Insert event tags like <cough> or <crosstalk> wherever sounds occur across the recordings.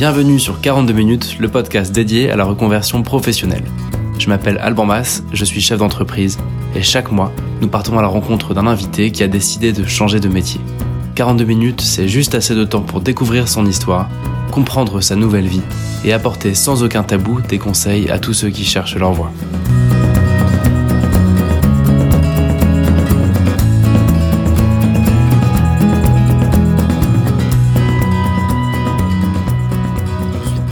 Bienvenue sur 42 minutes, le podcast dédié à la reconversion professionnelle. Je m'appelle Alban Mas, je suis chef d'entreprise et chaque mois, nous partons à la rencontre d'un invité qui a décidé de changer de métier. 42 minutes, c'est juste assez de temps pour découvrir son histoire, comprendre sa nouvelle vie et apporter sans aucun tabou des conseils à tous ceux qui cherchent leur voie.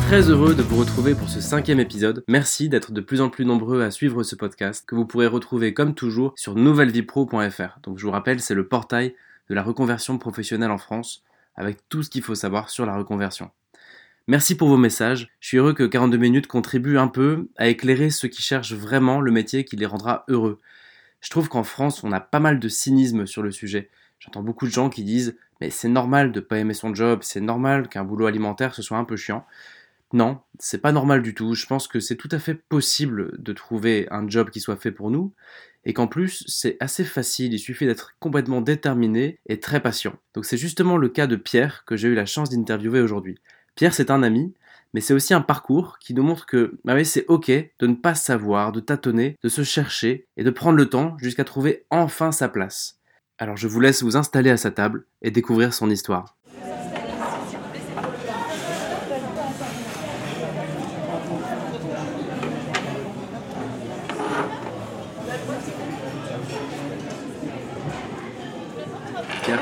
Très heureux de vous retrouver pour ce cinquième épisode. Merci d'être de plus en plus nombreux à suivre ce podcast que vous pourrez retrouver comme toujours sur nouvellevipro.fr. Donc je vous rappelle, c'est le portail de la reconversion professionnelle en France avec tout ce qu'il faut savoir sur la reconversion. Merci pour vos messages. Je suis heureux que 42 minutes contribuent un peu à éclairer ceux qui cherchent vraiment le métier qui les rendra heureux. Je trouve qu'en France, on a pas mal de cynisme sur le sujet. J'entends beaucoup de gens qui disent mais c'est normal de pas aimer son job, c'est normal qu'un boulot alimentaire ce soit un peu chiant. Non, c'est pas normal du tout. Je pense que c'est tout à fait possible de trouver un job qui soit fait pour nous et qu'en plus c'est assez facile, il suffit d'être complètement déterminé et très patient. Donc c'est justement le cas de Pierre que j'ai eu la chance d'interviewer aujourd'hui. Pierre c'est un ami, mais c'est aussi un parcours qui nous montre que bah c'est ok de ne pas savoir, de tâtonner, de se chercher et de prendre le temps jusqu'à trouver enfin sa place. Alors je vous laisse vous installer à sa table et découvrir son histoire.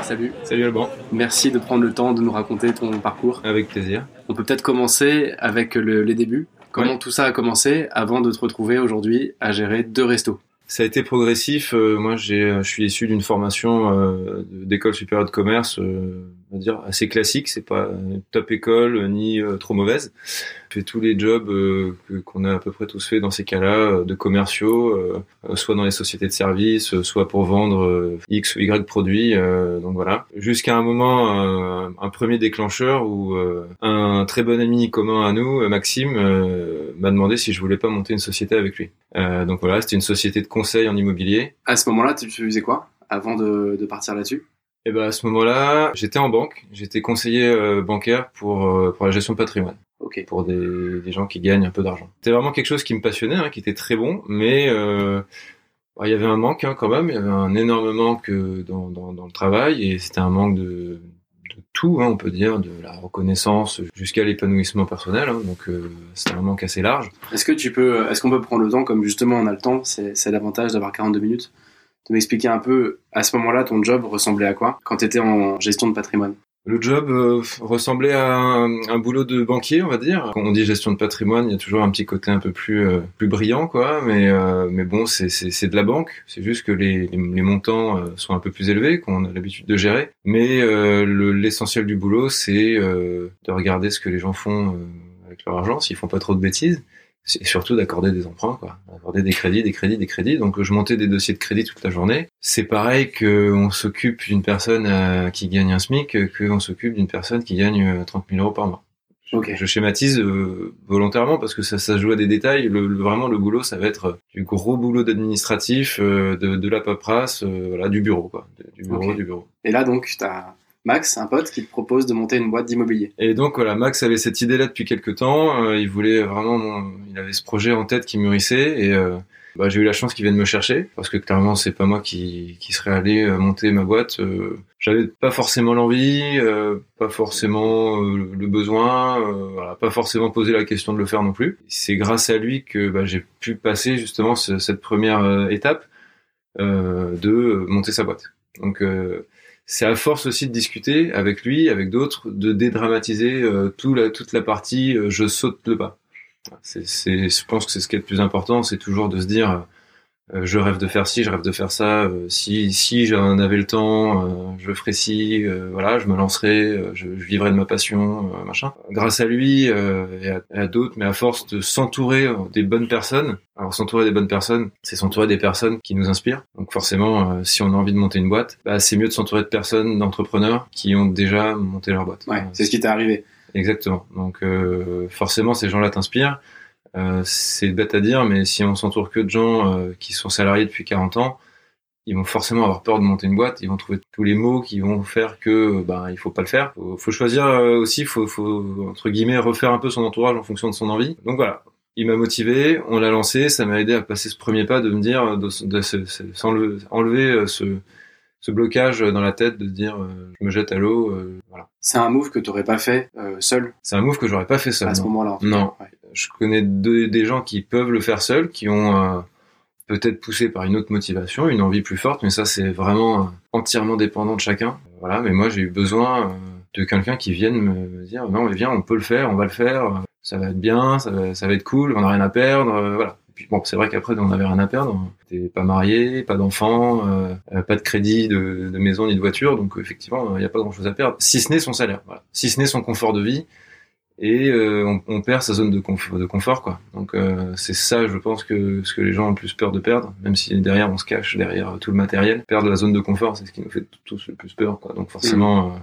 Salut. Salut Alban. Merci de prendre le temps de nous raconter ton parcours. Avec plaisir. On peut peut-être commencer avec les débuts. Comment tout ça a commencé avant de te retrouver aujourd'hui à gérer deux restos? Ça a été progressif. Euh, moi, j'ai, je suis issu d'une formation euh, d'école supérieure de commerce, euh, on va dire assez classique. C'est pas top école ni trop mauvaise fait tous les jobs euh, qu'on a à peu près tous fait dans ces cas-là, euh, de commerciaux, euh, soit dans les sociétés de services, soit pour vendre X ou Y produits. donc voilà. Jusqu'à un moment, un premier déclencheur où un très bon ami commun à nous, Maxime, m'a demandé si je voulais pas monter une société avec lui. donc voilà, c'était une société de conseil en immobilier. À ce moment-là, tu faisais quoi avant de, de partir là-dessus? Et eh ben à ce moment-là, j'étais en banque, j'étais conseiller bancaire pour pour la gestion de patrimoine. Pour des, des, gens qui gagnent un peu d'argent. C'était vraiment quelque chose qui me passionnait, hein, qui était très bon, mais euh, bah, il y avait un manque hein, quand même, il y avait un énorme manque euh, dans, dans, dans le travail, et c'était un manque de, de tout, hein, on peut dire, de la reconnaissance jusqu'à l'épanouissement personnel, donc euh, c'était un manque assez large. Est-ce que tu peux, est-ce qu'on peut prendre le temps, comme justement on a le temps, c'est, c'est l'avantage d'avoir 42 minutes, de m'expliquer un peu, à ce moment-là, ton job ressemblait à quoi quand tu étais en gestion de patrimoine? Le job euh, ressemblait à un, boulot de banquier, on va dire. Quand on dit gestion de patrimoine, il y a toujours un petit côté un peu plus euh, plus brillant, quoi. Mais euh, mais bon, c'est c'est de la banque. C'est juste que les, les, montants sont un peu plus élevés qu'on a l'habitude de gérer. Mais l'essentiel du boulot, c'est de regarder ce que les gens font avec leur argent, s'ils font pas trop de bêtises c'est surtout d'accorder des emprunts, quoi. D'accorder des crédits, des crédits, des crédits. Donc je montais des dossiers de crédit toute la journée. C'est pareil qu'on s'occupe d'une personne euh, qui gagne un SMIC qu'on s'occupe d'une personne qui gagne 30 euh, 000 euros par mois. Je schématise euh, volontairement parce que ça, ça joue à des détails. Le, vraiment, le boulot, ça va être du gros boulot d'administratif, de, de, la paperasse, voilà, du bureau, quoi. Du bureau, du bureau. Et là, donc, tu as Max, un pote, qui te propose de monter une boîte d'immobilier. Et donc voilà, Max avait cette idée-là depuis quelques temps. Euh, il voulait vraiment, il avait ce projet en tête qui mûrissait et euh, bah, j'ai eu la chance qu'il vienne me chercher parce que clairement c'est pas moi qui, qui serais allé euh, monter ma boîte. J'avais pas forcément l'envie, pas forcément le besoin, pas forcément posé la question de le faire non plus. C'est grâce à lui que bah, j'ai pu passer justement cette première étape de monter sa boîte. Donc c'est à force aussi de discuter avec lui, avec d'autres, de dédramatiser euh, tout la, toute la partie euh, je saute le pas. C'est, je pense que c'est ce qui est le plus important, c'est toujours de se dire euh, je rêve de faire ci, je rêve de faire ça. Euh, si si j'en avais le temps, euh, je ferais ci. voilà, je me lancerais, je, je, vivrais de ma passion, machin. Grâce à lui et à, à d'autres, mais à force de s'entourer des bonnes personnes. Alors s'entourer des bonnes personnes, c'est s'entourer des personnes qui nous inspirent. Donc forcément, si on a envie de monter une boîte, bah, c'est mieux de s'entourer de personnes, d'entrepreneurs qui ont déjà monté leur boîte. Ouais, c'est ce qui t'est arrivé. Exactement. Donc forcément, ces gens-là t'inspirent. Euh, c'est bête à dire, mais si on s'entoure que de gens euh, qui sont salariés depuis 40 ans, ils vont forcément avoir peur de monter une boîte. Ils vont trouver tous les mots qui vont faire que ben il faut pas le faire. Faut, faut choisir euh, aussi, faut, faut entre guillemets refaire un peu son entourage en fonction de son envie. Donc voilà, il m'a motivé, on l'a lancé, ça m'a aidé à passer ce premier pas, de me dire, de, de, de, enlever ce, ce blocage dans la tête, de dire je me jette à l'eau, voilà. C'est un move que tu n'aurais pas fait seul? C'est un move que j'aurais pas fait seul. À ce moment-là. Non, je connais des gens qui peuvent le faire seuls, qui ont peut-être poussé par une autre motivation, une envie plus forte, mais ça c'est vraiment euh, entièrement dépendant de chacun. Voilà, mais moi j'ai eu besoin euh, de quelqu'un qui vienne me dire non mais viens on peut le faire, on va le faire, ça va être bien, ça va, être cool, on n'a rien à perdre, euh, voilà. Et puis bon c'est vrai qu'après on n'avait rien à perdre, t'es pas marié, pas d'enfant, pas de crédit de, maison ni de voiture, donc effectivement il n'y a pas grand chose à perdre, si ce n'est son salaire, si ce n'est son confort de vie et euh, on, on, perd sa zone de, confort, de confort quoi. Donc euh, c'est ça, je pense que ce que les gens ont le plus peur de perdre, même si derrière on se cache derrière tout le matériel, perdre la zone de confort, c'est ce qui nous fait tous le plus peur quoi. Donc forcément, mmh. euh,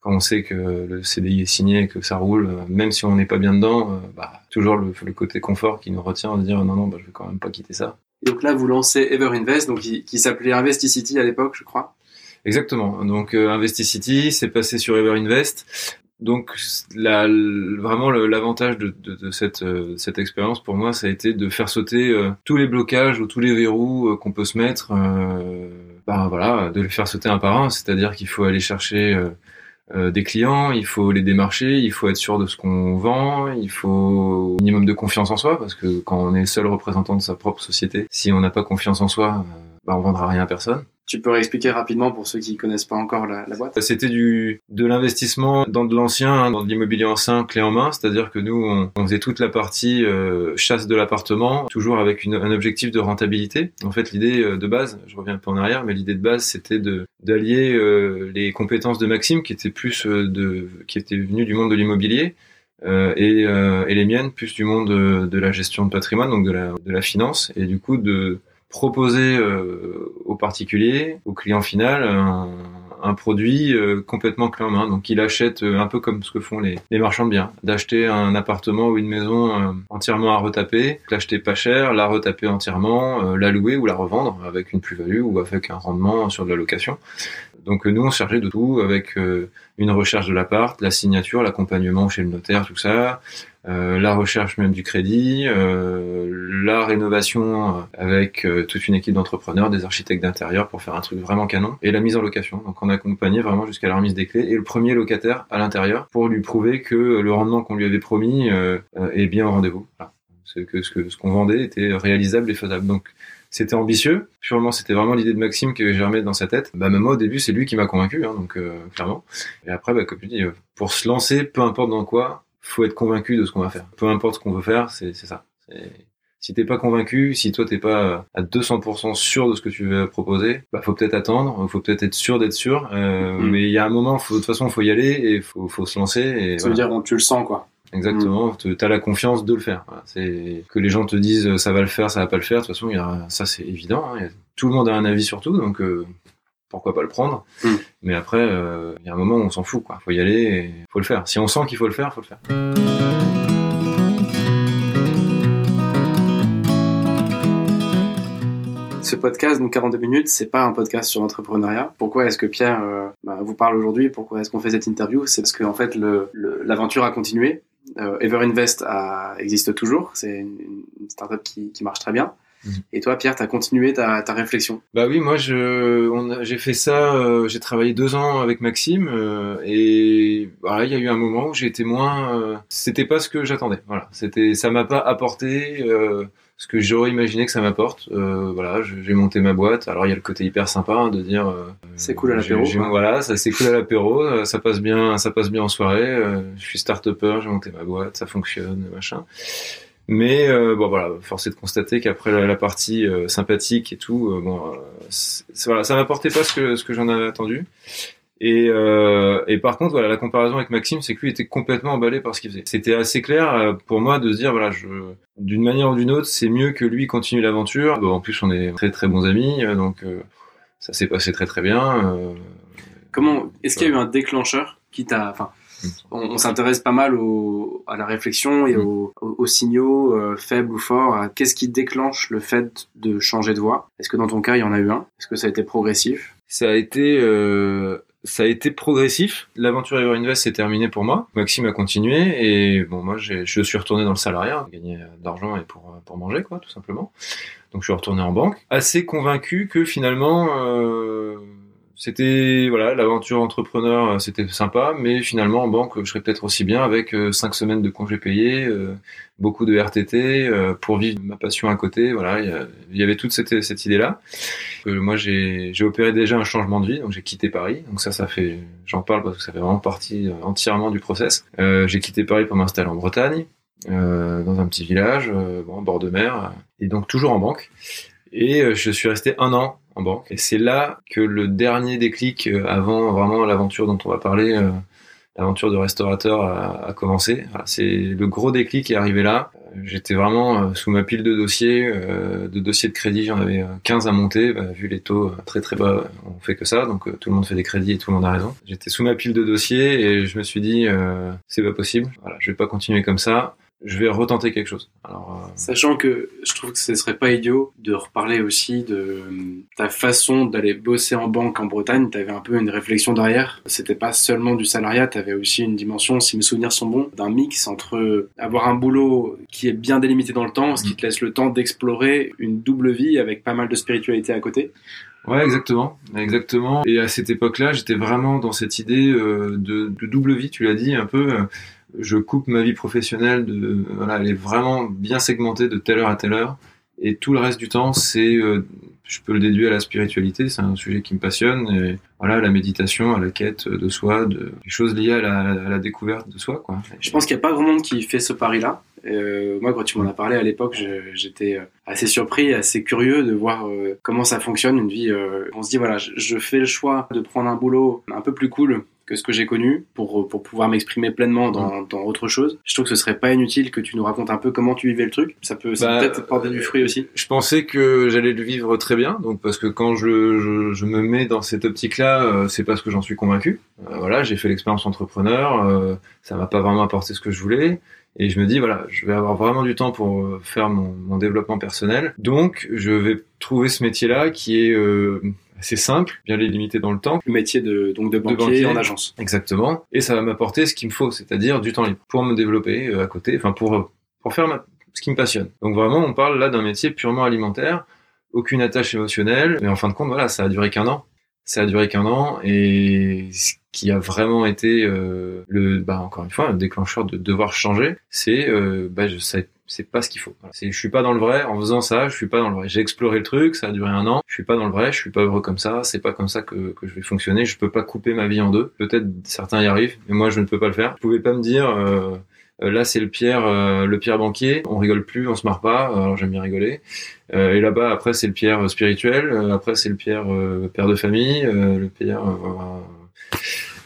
quand on sait que le CDI est signé, que ça roule, même si on n'est pas bien dedans, bah toujours le, le, côté confort qui nous retient à dire non non, bah, je vais quand même pas quitter ça. Et donc là, vous lancez Ever Invest, donc qui, qui s'appelait Investicity à l'époque, je crois. Exactement. Donc euh, Investicity, c'est passé sur Ever Invest donc la, vraiment l'avantage de, euh, cette expérience pour moi, ça a été de faire sauter euh, tous les blocages ou tous les verrous euh, qu'on peut se mettre. ben voilà, de les faire sauter un par un. C'est-à-dire qu'il faut aller chercher des clients, il faut les démarcher, il faut être sûr de ce qu'on vend, il faut un minimum de confiance en soi parce que quand on est seul représentant de sa propre société, si on n'a pas confiance en soi, ben on vendra rien à personne. Tu peux réexpliquer rapidement pour ceux qui connaissent pas encore la, la boîte? C'était du de l'investissement dans de l'ancien, hein, dans de l'immobilier ancien, clé en main. C'est-à-dire que nous, on, on, faisait toute la partie euh, chasse de l'appartement, toujours avec une, un objectif de rentabilité. En fait, l'idée euh, de base, je reviens un peu en arrière, mais l'idée de base, c'était de d'allier euh, les compétences de Maxime, qui était plus de, qui était venu du monde de l'immobilier, euh, et, euh, et, les miennes plus du monde de, de, la gestion de patrimoine, donc de la, de la finance, et du coup de proposer euh, aux particuliers, au client final, un, produit euh, complètement clé en main. Donc il achète euh, un peu comme ce que font les, les marchands de biens, d'acheter un appartement ou une maison entièrement à retaper, l'acheter pas cher, la retaper entièrement, la louer ou la revendre avec une plus-value ou avec un rendement sur de la location. Donc nous on cherchait de tout avec une recherche de l'appart, la signature, l'accompagnement chez le notaire, tout ça, euh, la recherche même du crédit, euh, la rénovation avec euh, toute une équipe d'entrepreneurs, des architectes d'intérieur pour faire un truc vraiment canon, et la mise en location. Donc on a accompagné vraiment jusqu'à la remise des clés et le premier locataire à l'intérieur pour lui prouver que le rendement qu'on lui avait promis est bien au rendez-vous. C'est que ce que ce qu'on vendait était réalisable et faisable. Donc c'était ambitieux. Sûrement, c'était vraiment l'idée de Maxime qui avait germé dans sa tête. Bah, même moi, au début, c'est lui qui m'a convaincu, hein, donc clairement. Et après, bah, comme tu dis, pour se lancer, peu importe dans quoi, faut être convaincu de ce qu'on va faire. Peu importe ce qu'on veut faire, c'est ça. Si t'es pas convaincu, si toi t'es pas à 200% sûr de ce que tu veux proposer, bah faut peut-être attendre, faut peut-être être sûr d'être sûr. Euh, mm. Mais il y a un moment, faut, de toute façon, faut y aller et faut, faut se lancer. Et ça veut dire tu le sens quoi. Exactement, mm. tu as la confiance de le faire. C'est que les gens te disent ça va le faire, ça va pas le faire. De toute façon, y a, ça c'est évident. Hein. Tout le monde a un avis sur tout, donc euh, pourquoi pas le prendre. Mm. Mais après, euh, il y a un moment où on s'en fout, quoi. Faut y aller, et faut le faire. Si on sent qu'il faut le faire, faut le faire. Ce podcast, donc 42 minutes, c'est pas un podcast sur l'entrepreneuriat. Pourquoi est-ce que Pierre euh, bah, vous parle aujourd'hui? Pourquoi est-ce qu'on fait cette interview? C'est parce que en fait, l'aventure a continué. Euh, Ever Invest a, existe toujours. C'est une, une startup qui, qui marche très bien. Mhm. Et toi, Pierre, tu as continué ta, ta, réflexion? Bah oui, moi, j'ai fait ça. Euh, j'ai travaillé deux ans avec Maxime, euh, et voilà, il y a eu un moment où j'ai été moins. Euh, c'était pas ce que j'attendais. Voilà, c'était, ça m'a pas apporté ce que j'aurais imaginé que ça m'apporte. voilà, j'ai monté ma boîte. Alors il y a le côté hyper sympa hein, de dire. c'est cool à l'apéro. Voilà, ça c'est cool à l'apéro. ça passe bien, ça passe bien en soirée. je suis start-upper, j'ai monté ma boîte, ça fonctionne, machin. Mais euh, bon voilà, force est de constater qu'après la, partie euh, sympathique et tout, euh, bon, voilà, ça m'apportait pas ce que ce que j'en avais attendu. Et, et par contre, voilà, la comparaison avec Maxime, c'est que lui était complètement emballé par ce qu'il faisait. C'était assez clair pour moi de se dire, voilà, je, d'une manière ou d'une autre, c'est mieux que lui continue l'aventure. Bon, en plus, on est très très bons amis, donc ça s'est passé très très bien. Comment Est-ce qu'il y a eu un déclencheur qui t'a, enfin, On, s'intéresse pas mal à la réflexion et aux, signaux euh, faibles ou forts. Qu'est-ce qui déclenche le fait de changer de voie? Est-ce que dans ton cas, il y en a eu un? Est-ce que ça a été progressif? Ça a été euh, ça a été progressif. L'aventure Invest s'est terminée pour moi. Maxime a continué et bon, moi, je suis retourné dans le salariat, gagner d'argent et pour, pour manger, quoi, tout simplement. Donc, je suis retourné en banque. Assez convaincu que finalement, euh, c'était voilà l'aventure entrepreneur euh, c'était sympa mais finalement en banque je serais peut-être aussi bien avec euh, cinq semaines de congés payés euh, beaucoup de RTT pour vivre ma passion à côté voilà il y, avait toute cette, cette idée là moi j'ai opéré déjà un changement de vie donc j'ai quitté Paris donc ça ça fait j'en parle parce que ça fait vraiment partie entièrement du process j'ai quitté Paris pour m'installer en Bretagne dans un petit village bon, bord de mer et donc toujours en banque et je suis resté un an banque. Et c'est là que le dernier déclic euh, avant vraiment l'aventure dont on va parler, euh, l'aventure de restaurateur a, commencé. c'est le gros déclic qui est arrivé là. J'étais vraiment euh, sous ma pile de dossiers, de dossiers de crédit, j'en avais 15 à monter. Bah, vu les taux très très bas, on fait que ça, donc tout le monde fait des crédits et tout le monde a raison. J'étais sous ma pile de dossiers et je me suis dit, c'est pas possible. Voilà, je vais pas continuer comme ça je vais retenter quelque chose. Alors, euh, Sachant que je trouve que ce serait pas idiot de reparler aussi de euh, ta façon d'aller bosser en banque en Bretagne. Tu avais un peu une réflexion derrière. C'était pas seulement du salariat, tu avais aussi une dimension, si mes souvenirs sont bons, d'un mix entre avoir un boulot qui est bien délimité dans le temps, ce qui te laisse le temps d'explorer une double vie avec pas mal de spiritualité à côté. Ouais, exactement, exactement. Et à cette époque-là, j'étais vraiment dans cette idée euh, de, de, double vie. Tu l'as dit un peu je coupe ma vie professionnelle de voilà, elle est vraiment bien segmentée de telle heure à telle heure et tout le reste du temps c'est euh, je peux le déduire à la spiritualité, c'est un sujet qui me passionne et voilà la méditation, à la quête de soi, de des choses liées à la, à la découverte de soi quoi. Je pense qu'il n'y a pas grand monde qui fait ce pari là. Euh, moi, quand tu m'en as parlé à l'époque, j'étais euh, assez surpris, assez curieux de voir euh, comment ça fonctionne une vie. Euh, on se dit voilà, je, je, fais le choix de prendre un boulot un peu plus cool que ce que j'ai connu pour, pour pouvoir m'exprimer pleinement dans, dans, autre chose. Je trouve que ce serait pas inutile que tu nous racontes un peu comment tu vivais le truc. Ça peut, bah, peut-être porter du fruit aussi. Je pensais que j'allais le vivre très bien, donc parce que quand je, je, je me mets dans cette optique-là, euh, c'est parce que j'en suis convaincu. Euh, voilà, j'ai fait l'expérience entrepreneur, euh, ça m'a pas vraiment apporté ce que je voulais. Et je me dis, voilà, je vais avoir vraiment du temps pour euh, faire mon, mon développement personnel. Donc, je vais trouver ce métier-là qui est euh, assez simple, bien limité dans le temps. Le métier de, donc de banquier, en agence. Exactement. Et ça va m'apporter ce qu'il me faut, c'est-à-dire du temps libre pour me développer euh, à côté, enfin pour, pour faire ce qui me passionne. Donc vraiment, on parle là d'un métier purement alimentaire, aucune attache émotionnelle, mais en fin de compte, voilà, ça a duré qu'un an. Ça a duré qu'un an et ce qui a vraiment été euh, le, bah encore une fois, le déclencheur de devoir changer, c'est, euh, bah je c'est pas ce qu'il faut. C'est, je suis pas dans le vrai en faisant ça, je suis pas dans le vrai. J'ai exploré le truc, ça a duré un an, je suis pas dans le vrai, je suis pas heureux comme ça, c'est pas comme ça que, que je vais fonctionner, je peux pas couper ma vie en deux. Peut-être certains y arrivent, mais moi je ne peux pas le faire. Vous pouvez pas me dire euh, euh là c'est le Pierre, euh, le Pierre banquier, on rigole plus, on se marre pas, alors j'aime bien rigoler. Euh, et là-bas après c'est le Pierre spirituel, après c'est le Pierre père de famille, le Pierre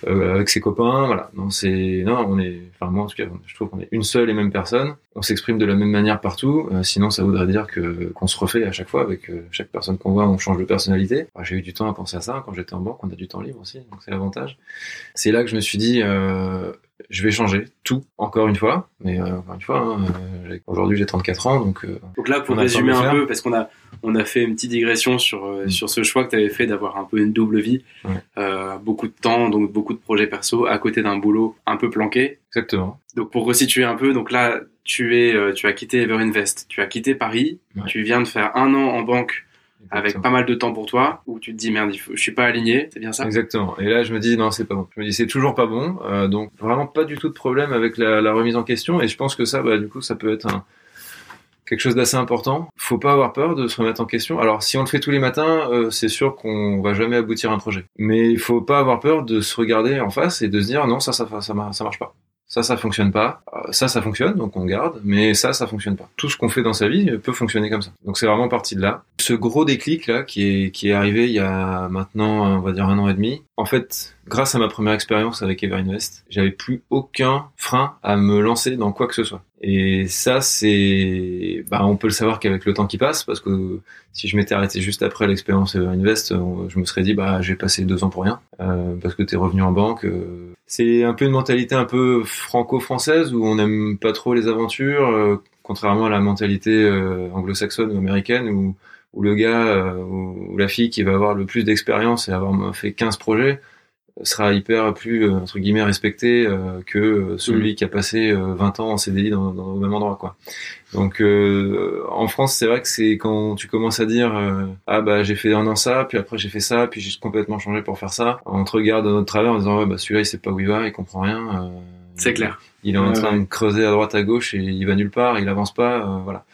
euh, avec ses copains, voilà. Non, c'est non, on est, enfin moi en tout cas, je trouve qu'on est une seule et même personne. On s'exprime de la même manière partout. Euh, sinon, ça voudrait dire que qu'on se refait à chaque fois avec euh, chaque personne qu'on voit, on change de personnalité. J'ai eu du temps à penser à ça quand j'étais en banque. On a du temps libre aussi, donc c'est l'avantage. C'est là que je me suis dit, je vais changer tout encore une fois. Mais encore une fois, hein, aujourd'hui j'ai 34 ans, donc. donc là, pour résumer un peu, parce qu'on a on a fait une petite digression sur mm. sur ce choix que tu avais fait d'avoir un peu une double vie, beaucoup de temps, donc beaucoup de projets perso à côté d'un boulot un peu planqué. Exactement. Donc pour resituer un peu, donc là tu es, euh, tu as quitté Everinvest, tu as quitté Paris, tu viens de faire un an en banque avec pas mal de temps pour toi, où tu te dis merde, je suis pas aligné, c'est bien ça? Exactement. Et là je me dis non c'est pas bon. Je me dis c'est toujours pas bon, euh, donc vraiment pas du tout de problème avec la, la, remise en question. Et je pense que ça, bah du coup ça peut être un quelque chose d'assez important. Faut pas avoir peur de se remettre en question. Alors si on le fait tous les matins, euh, c'est sûr qu'on va jamais aboutir à un projet. Mais il faut pas avoir peur de se regarder en face et de se dire non ça ça ça, ça marche pas. Ça, ça fonctionne pas. Euh, ça, ça fonctionne, donc on garde. Mais ça, ça fonctionne pas. Tout ce qu'on fait dans sa vie peut fonctionner comme ça. Donc c'est vraiment parti de là. Ce gros déclic là, qui est qui est arrivé il y a maintenant, on va dire un an et demi. En fait, grâce à ma première expérience avec Everinvest, j'avais plus aucun frein à me lancer dans quoi que ce soit. Et ça, c'est, bah, on peut le savoir qu'avec le temps qui passe, parce que si je m'étais arrêté juste après l'expérience Invest, je me serais dit, bah, j'ai passé deux ans pour rien, euh, parce que t'es revenu en banque. Euh, c'est un peu une mentalité un peu franco-française où on n'aime pas trop les aventures, euh, contrairement à la mentalité euh, anglo-saxonne ou américaine où, où le gars euh, ou, la fille qui va avoir le plus d'expérience et avoir fait 15 projets sera hyper plus entre guillemets respecté que celui mm. qui a passé 20 ans en CDI dans, dans, le même endroit quoi. Donc en France, c'est vrai que c'est quand tu commences à dire ah bah j'ai fait un an ça, puis après j'ai fait ça, puis j'ai complètement changé pour faire ça. On te regarde dans notre travers en disant ouais bah celui-là il sait pas où il va, il comprend rien. c'est clair. Il est en train de creuser à droite à gauche et il va nulle part, il avance pas, euh, voilà.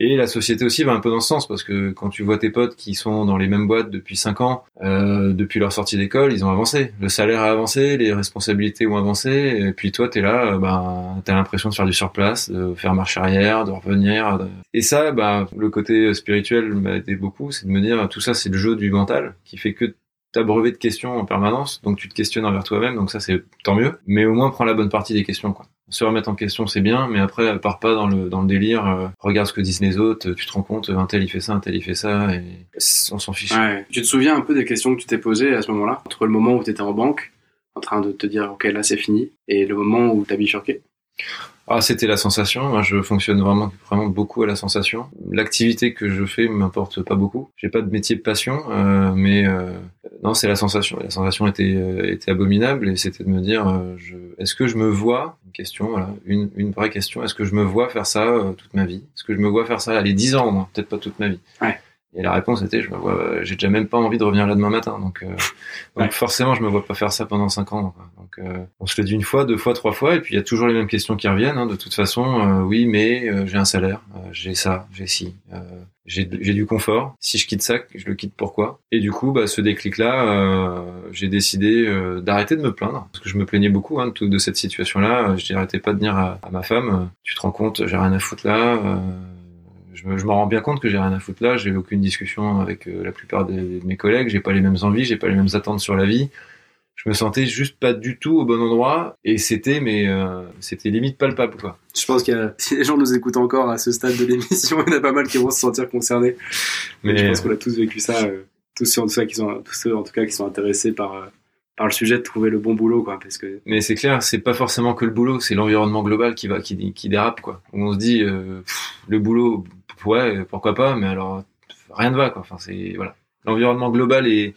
Et la société aussi va un peu dans ce sens parce que quand tu vois tes potes qui sont dans les mêmes boîtes depuis 5 ans, euh, depuis leur sortie d'école, ils ont avancé. Le salaire a avancé, les responsabilités ont avancé, et puis toi t'es là, euh, ben t'as l'impression de faire du surplace, de faire marche arrière, de revenir. Et ça, bah le côté spirituel m'a aidé beaucoup, c'est de me dire tout ça c'est le jeu du mental qui fait que brevet de questions en permanence, donc tu te questionnes envers toi-même, donc ça c'est tant mieux. Mais au moins prends la bonne partie des questions, quoi. Se remettre en question c'est bien, mais après pars pas dans le dans le délire. Euh, regarde ce que disent les autres, tu te rends compte un tel il fait ça, un tel il fait ça, et on s'en fiche. Tu te souviens un peu des questions que tu t'es posées à ce moment-là, entre le moment où tu étais en banque, en train de te dire ok là c'est fini, et le moment où t'as bifurqué? Ah, c'était la sensation. Moi, je fonctionne vraiment, vraiment beaucoup à la sensation. L'activité que je fais m'importe pas beaucoup. J'ai pas de métier de passion, euh, mais euh, non, c'est la sensation. La sensation était, euh, était abominable et c'était de me dire, euh, je, est-ce que je me vois? Une question, voilà, une, une vraie question. Est-ce que je me vois faire ça toute ma vie? Est-ce que je me vois faire ça, allez, dix ans, moi, peut-être pas toute ma vie. Ouais. Et la réponse était, je me vois, j'ai déjà même pas envie de revenir là demain matin. Donc, euh, donc forcément, je me vois pas faire ça pendant cinq ans. Donc, euh, on se le dit une fois, deux fois, trois fois, et puis il y a toujours les mêmes questions qui reviennent. Hein, de toute façon, euh, oui, mais euh, j'ai un salaire, j'ai ça, j'ai ci, j'ai du confort. Si je quitte ça, je le quitte pourquoi? Et du coup, bah, ce déclic-là, j'ai décidé d'arrêter de me plaindre, parce que je me plaignais beaucoup hein, de, de, cette situation-là. Je n'arrêtais pas de dire à, à, ma femme, tu te rends compte, j'ai rien à foutre là je me, je me rends bien compte que j'ai rien à foutre là. J'ai aucune discussion avec euh, la plupart de, mes collègues. J'ai pas les mêmes envies, j'ai pas les mêmes attentes sur la vie. Je me sentais juste pas du tout au bon endroit et c'était mais euh, c'était limite palpable quoi. Je pense que <laughs> si les gens nous écoutent encore à ce stade de l'émission, il y en a pas mal qui vont se sentir concernés. Mais, je pense qu'on a tous vécu ça, euh, tous ceux en tout cas qui sont tous ceux en tout cas qui sont intéressés par par le sujet de trouver le bon boulot quoi parce que mais c'est clair c'est pas forcément que le boulot c'est l'environnement global qui va qui, qui dérape quoi on se dit le boulot ouais, pourquoi pas, mais alors rien ne va quoi. Enfin, c'est voilà, l'environnement global est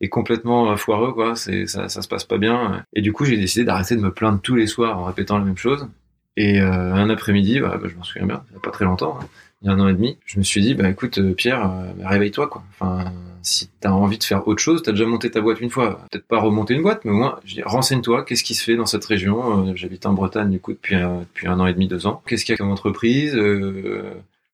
est complètement foireux quoi. C'est ça, ça se passe pas bien. Et du coup, j'ai décidé d'arrêter de me plaindre tous les soirs en répétant la même chose. Et euh, un après-midi, bah, bah, je m'en souviens bien, il y a pas très longtemps, hein, il y a un an et demi, je me suis dit, bah écoute euh, Pierre, euh, bah, réveille-toi quoi. Enfin, si t'as envie de faire autre chose, t'as déjà monté ta boîte une fois, peut-être pas remonter une boîte, mais au moins, renseigne-toi, qu'est-ce qui se fait dans cette région? J'habite en Bretagne du coup depuis depuis un an et demi, deux ans. Qu'est-ce qu'il y a comme entreprise?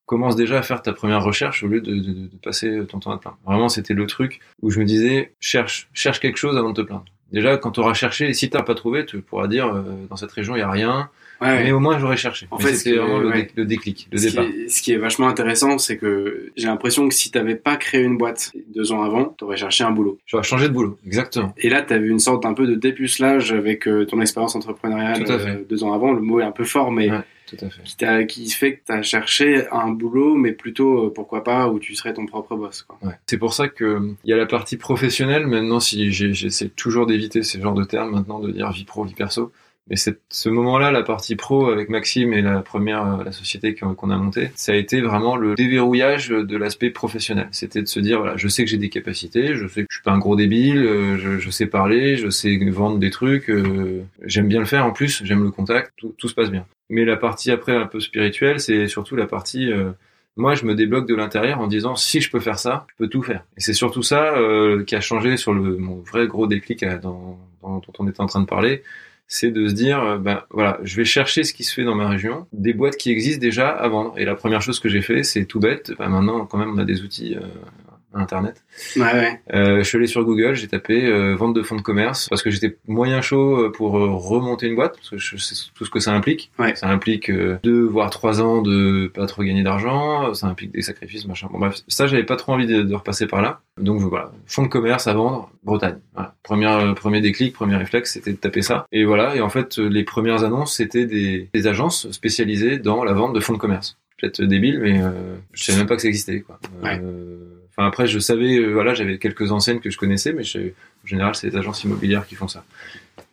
Commence déjà à faire ta première recherche au lieu de, de, de passer ton temps à te plaindre. Vraiment, c'était le truc où je me disais, cherche, cherche quelque chose avant de te plaindre. Déjà, quand tu auras cherché, si t'as pas trouvé, tu pourras dire, euh, dans cette région, il y a rien. Ouais, mais au moins, j'aurais cherché. En fait, c'était vraiment le, déclic, le ce départ. Qui est, ce qui est vachement intéressant, c'est que j'ai l'impression que si t'avais pas créé une boîte deux ans avant, t'aurais cherché un boulot. J'aurais changé de boulot, exactement. Et là, t'as vu une sorte un peu de dépucelage avec euh, ton expérience entrepreneuriale euh, deux ans avant. Le mot est un peu fort, mais tout à fait. Qui, fait que tu as cherché un boulot, mais plutôt, euh, pourquoi pas, où tu serais ton propre boss. C'est pour ça que il y a la partie professionnelle. Maintenant, si j'essaie toujours d'éviter ce genre de termes maintenant, de dire vie pro, vie perso. Mais ce moment-là, la partie pro avec Maxime et la première euh, société qu'on a montée, ça a été vraiment le déverrouillage de l'aspect professionnel. C'était de se dire voilà, je sais que j'ai des capacités, je sais que je suis pas un gros débile, euh, je, sais parler, je sais vendre des trucs, j'aime bien le faire en plus, j'aime le contact, tout, se passe bien. Mais la partie après un peu spirituelle, c'est surtout la partie euh, moi je me débloque de l'intérieur en disant si je peux faire ça, je peux tout faire. Et c'est surtout ça euh, qui a changé sur le mon vrai gros déclic euh, dans, dans, dont on était en train de parler, c'est de se dire ben voilà, je vais chercher ce qui se fait dans ma région, des boîtes qui existent déjà à vendre. Et la première chose que j'ai fait, c'est tout bête. Ben maintenant quand même on a des outils internet. Ouais, ouais. Euh, je suis allé sur Google, j'ai tapé euh, vente de fonds de commerce parce que j'étais moyen chaud euh, pour euh, remonter une boîte parce que je sais tout ce que ça implique. Ouais. Ça implique deux voire trois ans de pas trop gagner d'argent, ça implique des sacrifices, machin. Bon bref, ça j'avais pas trop envie de, de, repasser par là. Donc voilà, fonds de commerce à vendre, Bretagne. Voilà. Premier premier déclic, premier réflexe, c'était de taper ça. Et voilà, et en fait les premières annonces c'était des, des agences spécialisées dans la vente de fonds de commerce. Peut-être débile, mais je savais même pas que ça existait quoi. Ouais. Enfin après, je savais, euh, voilà, j'avais quelques enseignes que je connaissais, mais en général, c'est les agences immobilières qui font ça.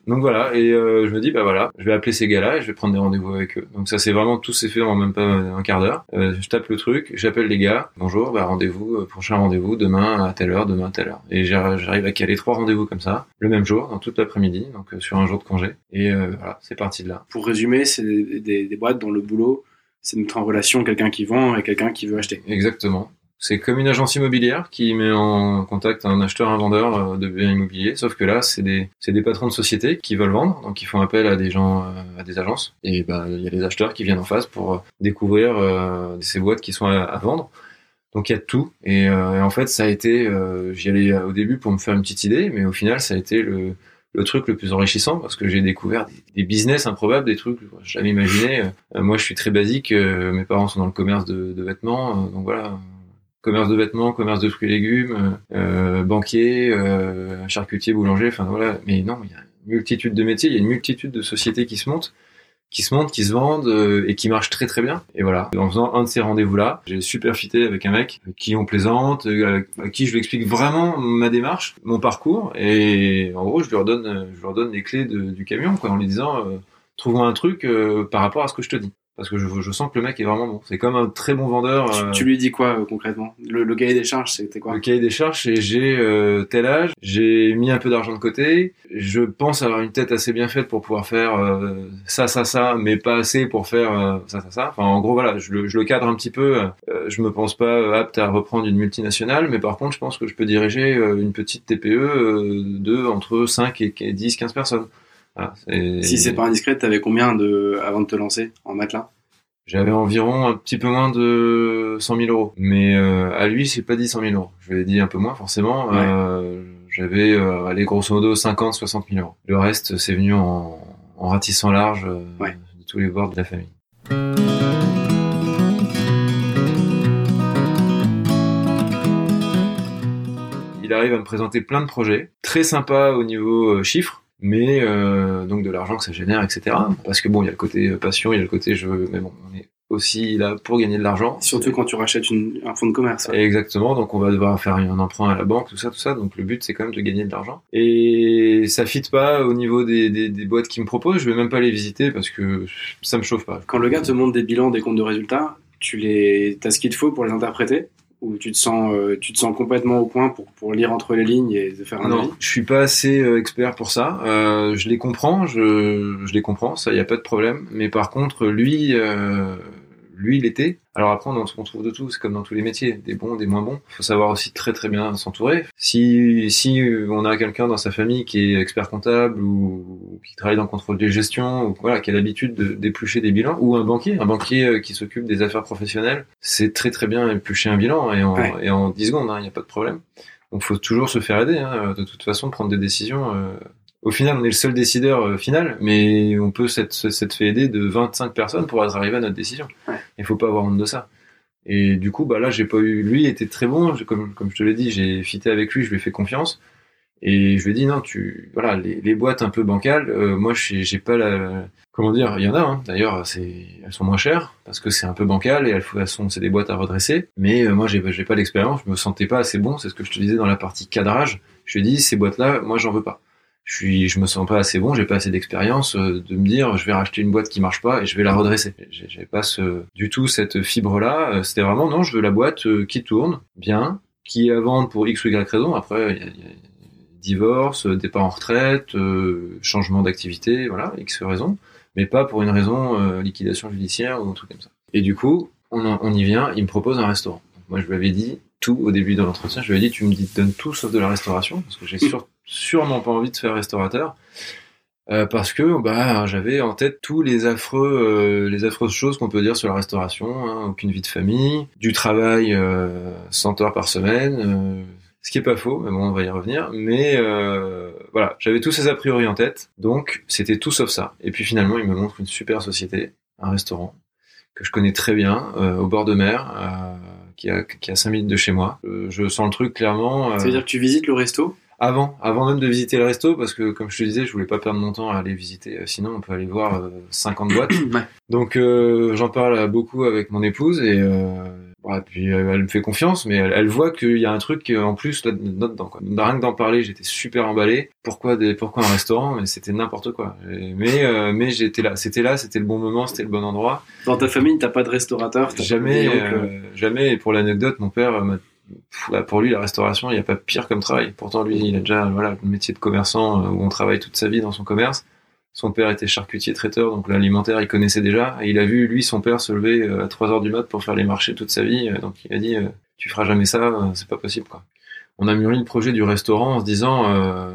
Donc voilà, et euh, je me dis bah voilà, je vais appeler ces gars-là et je vais prendre des rendez-vous avec eux. Donc ça c'est vraiment tout s'est fait en même pas un quart d'heure. Euh, je tape le truc, j'appelle les gars, bonjour, bah rendez-vous, euh, prochain rendez-vous demain à telle heure, demain à telle heure. Et j'arrive à caler trois rendez-vous comme ça, le même jour, dans toute l'après-midi, donc sur un jour de congé. Et voilà, c'est parti de là. Pour résumer, c'est des, des, des boîtes dont le boulot c'est de mettre en relation quelqu'un qui vend et quelqu'un qui veut acheter. Exactement. C'est comme une agence immobilière qui met en contact un acheteur, un vendeur euh, de biens immobiliers, sauf que là, c'est des, c'est des patrons de société qui veulent vendre, donc ils font appel à des gens, euh, à des agences, et bah il y a des acheteurs qui viennent en face pour euh, découvrir ces boîtes qui sont à, vendre. Donc il y a tout, et, en fait ça a été, j'y allais au début pour me faire une petite idée, mais au final ça a été le, le truc le plus enrichissant parce que j'ai découvert des, business improbables, des trucs que je jamais imaginé. moi, je suis très basique. mes parents sont dans le commerce de, de vêtements, donc voilà commerce de vêtements, commerce de fruits et légumes, euh, banquier, euh, charcutier, boulanger, enfin voilà. Mais non, il y a une multitude de métiers, il y a une multitude de sociétés qui se montent, qui se montent, qui se vendent euh, et qui marchent très très bien. Et voilà, en faisant un de ces rendez-vous-là, j'ai super fité avec un mec qui on plaisante, euh, à qui je lui explique vraiment ma démarche, mon parcours, et en gros je lui redonne, je lui redonne les clés du camion, quoi, en lui disant euh, trouve-moi un truc par rapport à ce que je te dis parce que je, je, sens que le mec est vraiment bon. C'est comme un très bon vendeur. Tu, euh, tu lui dis quoi euh, concrètement? Le, le, cahier des charges, c'était quoi? Le cahier des charges, c'est j'ai euh, tel âge, j'ai mis un peu d'argent de côté, je pense avoir une tête assez bien faite pour pouvoir faire ça, ça, ça, mais pas assez pour faire ça, ça, ça. Enfin, en gros, voilà, je le, je le cadre un petit peu. je me pense pas apte à reprendre une multinationale, mais par contre, je pense que je peux diriger une petite TPE de entre 5 et 10, 15 personnes. Ah, si c'est pas indiscret, t'avais combien de avant de te lancer en matelas? J'avais environ un petit peu moins de 100 000 euros. Mais euh, à lui, c'est pas dit 100 000 euros. Je lui ai dit un peu moins, forcément. Euh, j'avais, euh, allez, grosso modo, 50, 60 000 euros. Le reste, c'est venu en, en ratissant large euh, de tous les bords de la famille. Il arrive à me présenter plein de projets, très sympa au niveau chiffres mais euh, donc de l'argent que ça génère, etc. Parce que bon, il y a le côté passion, il y a le côté je veux, mais bon, on est aussi là pour gagner de l'argent. Surtout quand tu rachètes une, un fonds de commerce. Exactement, donc on va devoir faire un emprunt à la banque, tout ça, tout ça. Donc le but c'est quand même de gagner de l'argent. Et ça fit pas au niveau des, des, des boîtes qui me proposent. Je vais même pas les visiter parce que ça me chauffe pas. Quand le gars te montre des bilans, des comptes de résultats, tu les, t'as ce qu'il te faut pour les interpréter ou tu te sens euh, tu te sens complètement au point pour, pour lire entre les lignes et faire un non, avis? je suis pas assez euh, expert pour ça. Euh, je les comprends je, je les comprends ça y a pas de problème. Mais par contre lui euh, lui il était. Alors après on, on trouve de tout, c'est comme dans tous les métiers, des bons, des moins bons. Il faut savoir aussi très très bien s'entourer. Si si on a quelqu'un dans sa famille qui est expert comptable ou, qui travaille dans le contrôle des gestions ou voilà qui a l'habitude de d'éplucher des bilans ou un banquier, un banquier euh, qui s'occupe des affaires professionnelles, c'est très très bien éplucher un bilan et en et en 10 secondes, hein, il n'y a pas de problème. Donc faut toujours se faire aider. Hein, de toute façon, prendre des décisions. Euh, au final, on est le seul décideur euh, final, mais on peut s'être fait aider de 25 personnes pour arriver à notre décision. Il faut pas avoir honte de ça. Et du coup, bah là, j'ai pas eu. Lui était très bon, comme, comme je te l'ai dit, j'ai fité avec lui, je lui ai fait confiance. Et je lui ai dit non, tu voilà les, les boîtes un peu bancales, euh, moi j'ai pas la comment dire, il y en a hein. d'ailleurs, c'est elles sont moins chères parce que c'est un peu bancal et elles, sont c'est des boîtes à redresser. Mais euh, moi j'ai j'ai pas l'expérience, je me sentais pas assez bon, c'est ce que je te disais dans la partie cadrage. Je lui ai dit ces boîtes là, moi j'en veux pas je suis, je me sens pas assez bon, j'ai pas assez d'expérience euh, de me dire je vais racheter une boîte qui marche pas et je vais la redresser. J'avais pas ce, du tout cette fibre là. Euh, c'était vraiment non, je veux la boîte euh, qui tourne bien, qui est à vendre pour x ou y raison. Après, il y a, y a divorce, départ en retraite, changement d'activité, voilà, x raison, mais pas pour une raison liquidation judiciaire ou un truc comme ça. Et du coup, on, on y vient, il me propose un restaurant. moi, je lui avais dit tout au début de l'entretien. Je lui ai dit, tu me dis, donne tout sauf de la restauration, parce que j'ai sûr <laughs> sûrement pas envie de faire restaurateur. Euh, parce que bah j'avais en tête tous les affreux euh, les affreuses choses qu'on peut dire sur la restauration hein, aucune vie de famille du travail euh, 100 heures par semaine euh, ce qui est pas faux mais bon on va y revenir. Mais voilà j'avais tous ces a priori en tête donc c'était tout sauf ça. Et puis finalement il me montre une super société un restaurant que je connais très bien au bord de mer qui a qui a 5 minutes de chez moi. Je sens le truc clairement ça veut dire que tu visites le resto? Avant, avant même de visiter le resto, parce que comme je te disais, je voulais pas perdre mon temps à aller visiter. Euh, sinon, on peut aller voir 50 euh, boîtes. <clears throat> Donc, euh, j'en parle beaucoup avec mon épouse et Ouais, puis euh, elle me fait confiance, mais elle, elle voit qu'il y a un truc euh, en plus là dedans. Quoi. Rien que d'en parler, j'étais super emballé. Pourquoi des, pourquoi un restaurant? Mais c'était n'importe quoi. Et- Mais euh, mais j'étais là, c'était là, c'était le bon moment, c'était le bon endroit. Dans ta famille, t'as pas de restaurateur t'as Jamais, euh, jamais. Et pour l'anecdote, mon père, euh, m'a- bah, pour lui, la restauration, il n'y a pas pire comme travail. Pourtant, lui, il a déjà voilà le métier de commerçant euh, où on travaille toute sa vie dans son commerce. Son père était charcutier traiteur, donc l'alimentaire, il connaissait déjà. Et il a vu, lui, son père se lever euh, à 3 heures du mat pour faire les marchés toute sa vie. Euh, Donc il a dit, tu feras jamais ça, c'est pas possible. On a mûri le projet du restaurant en se disant,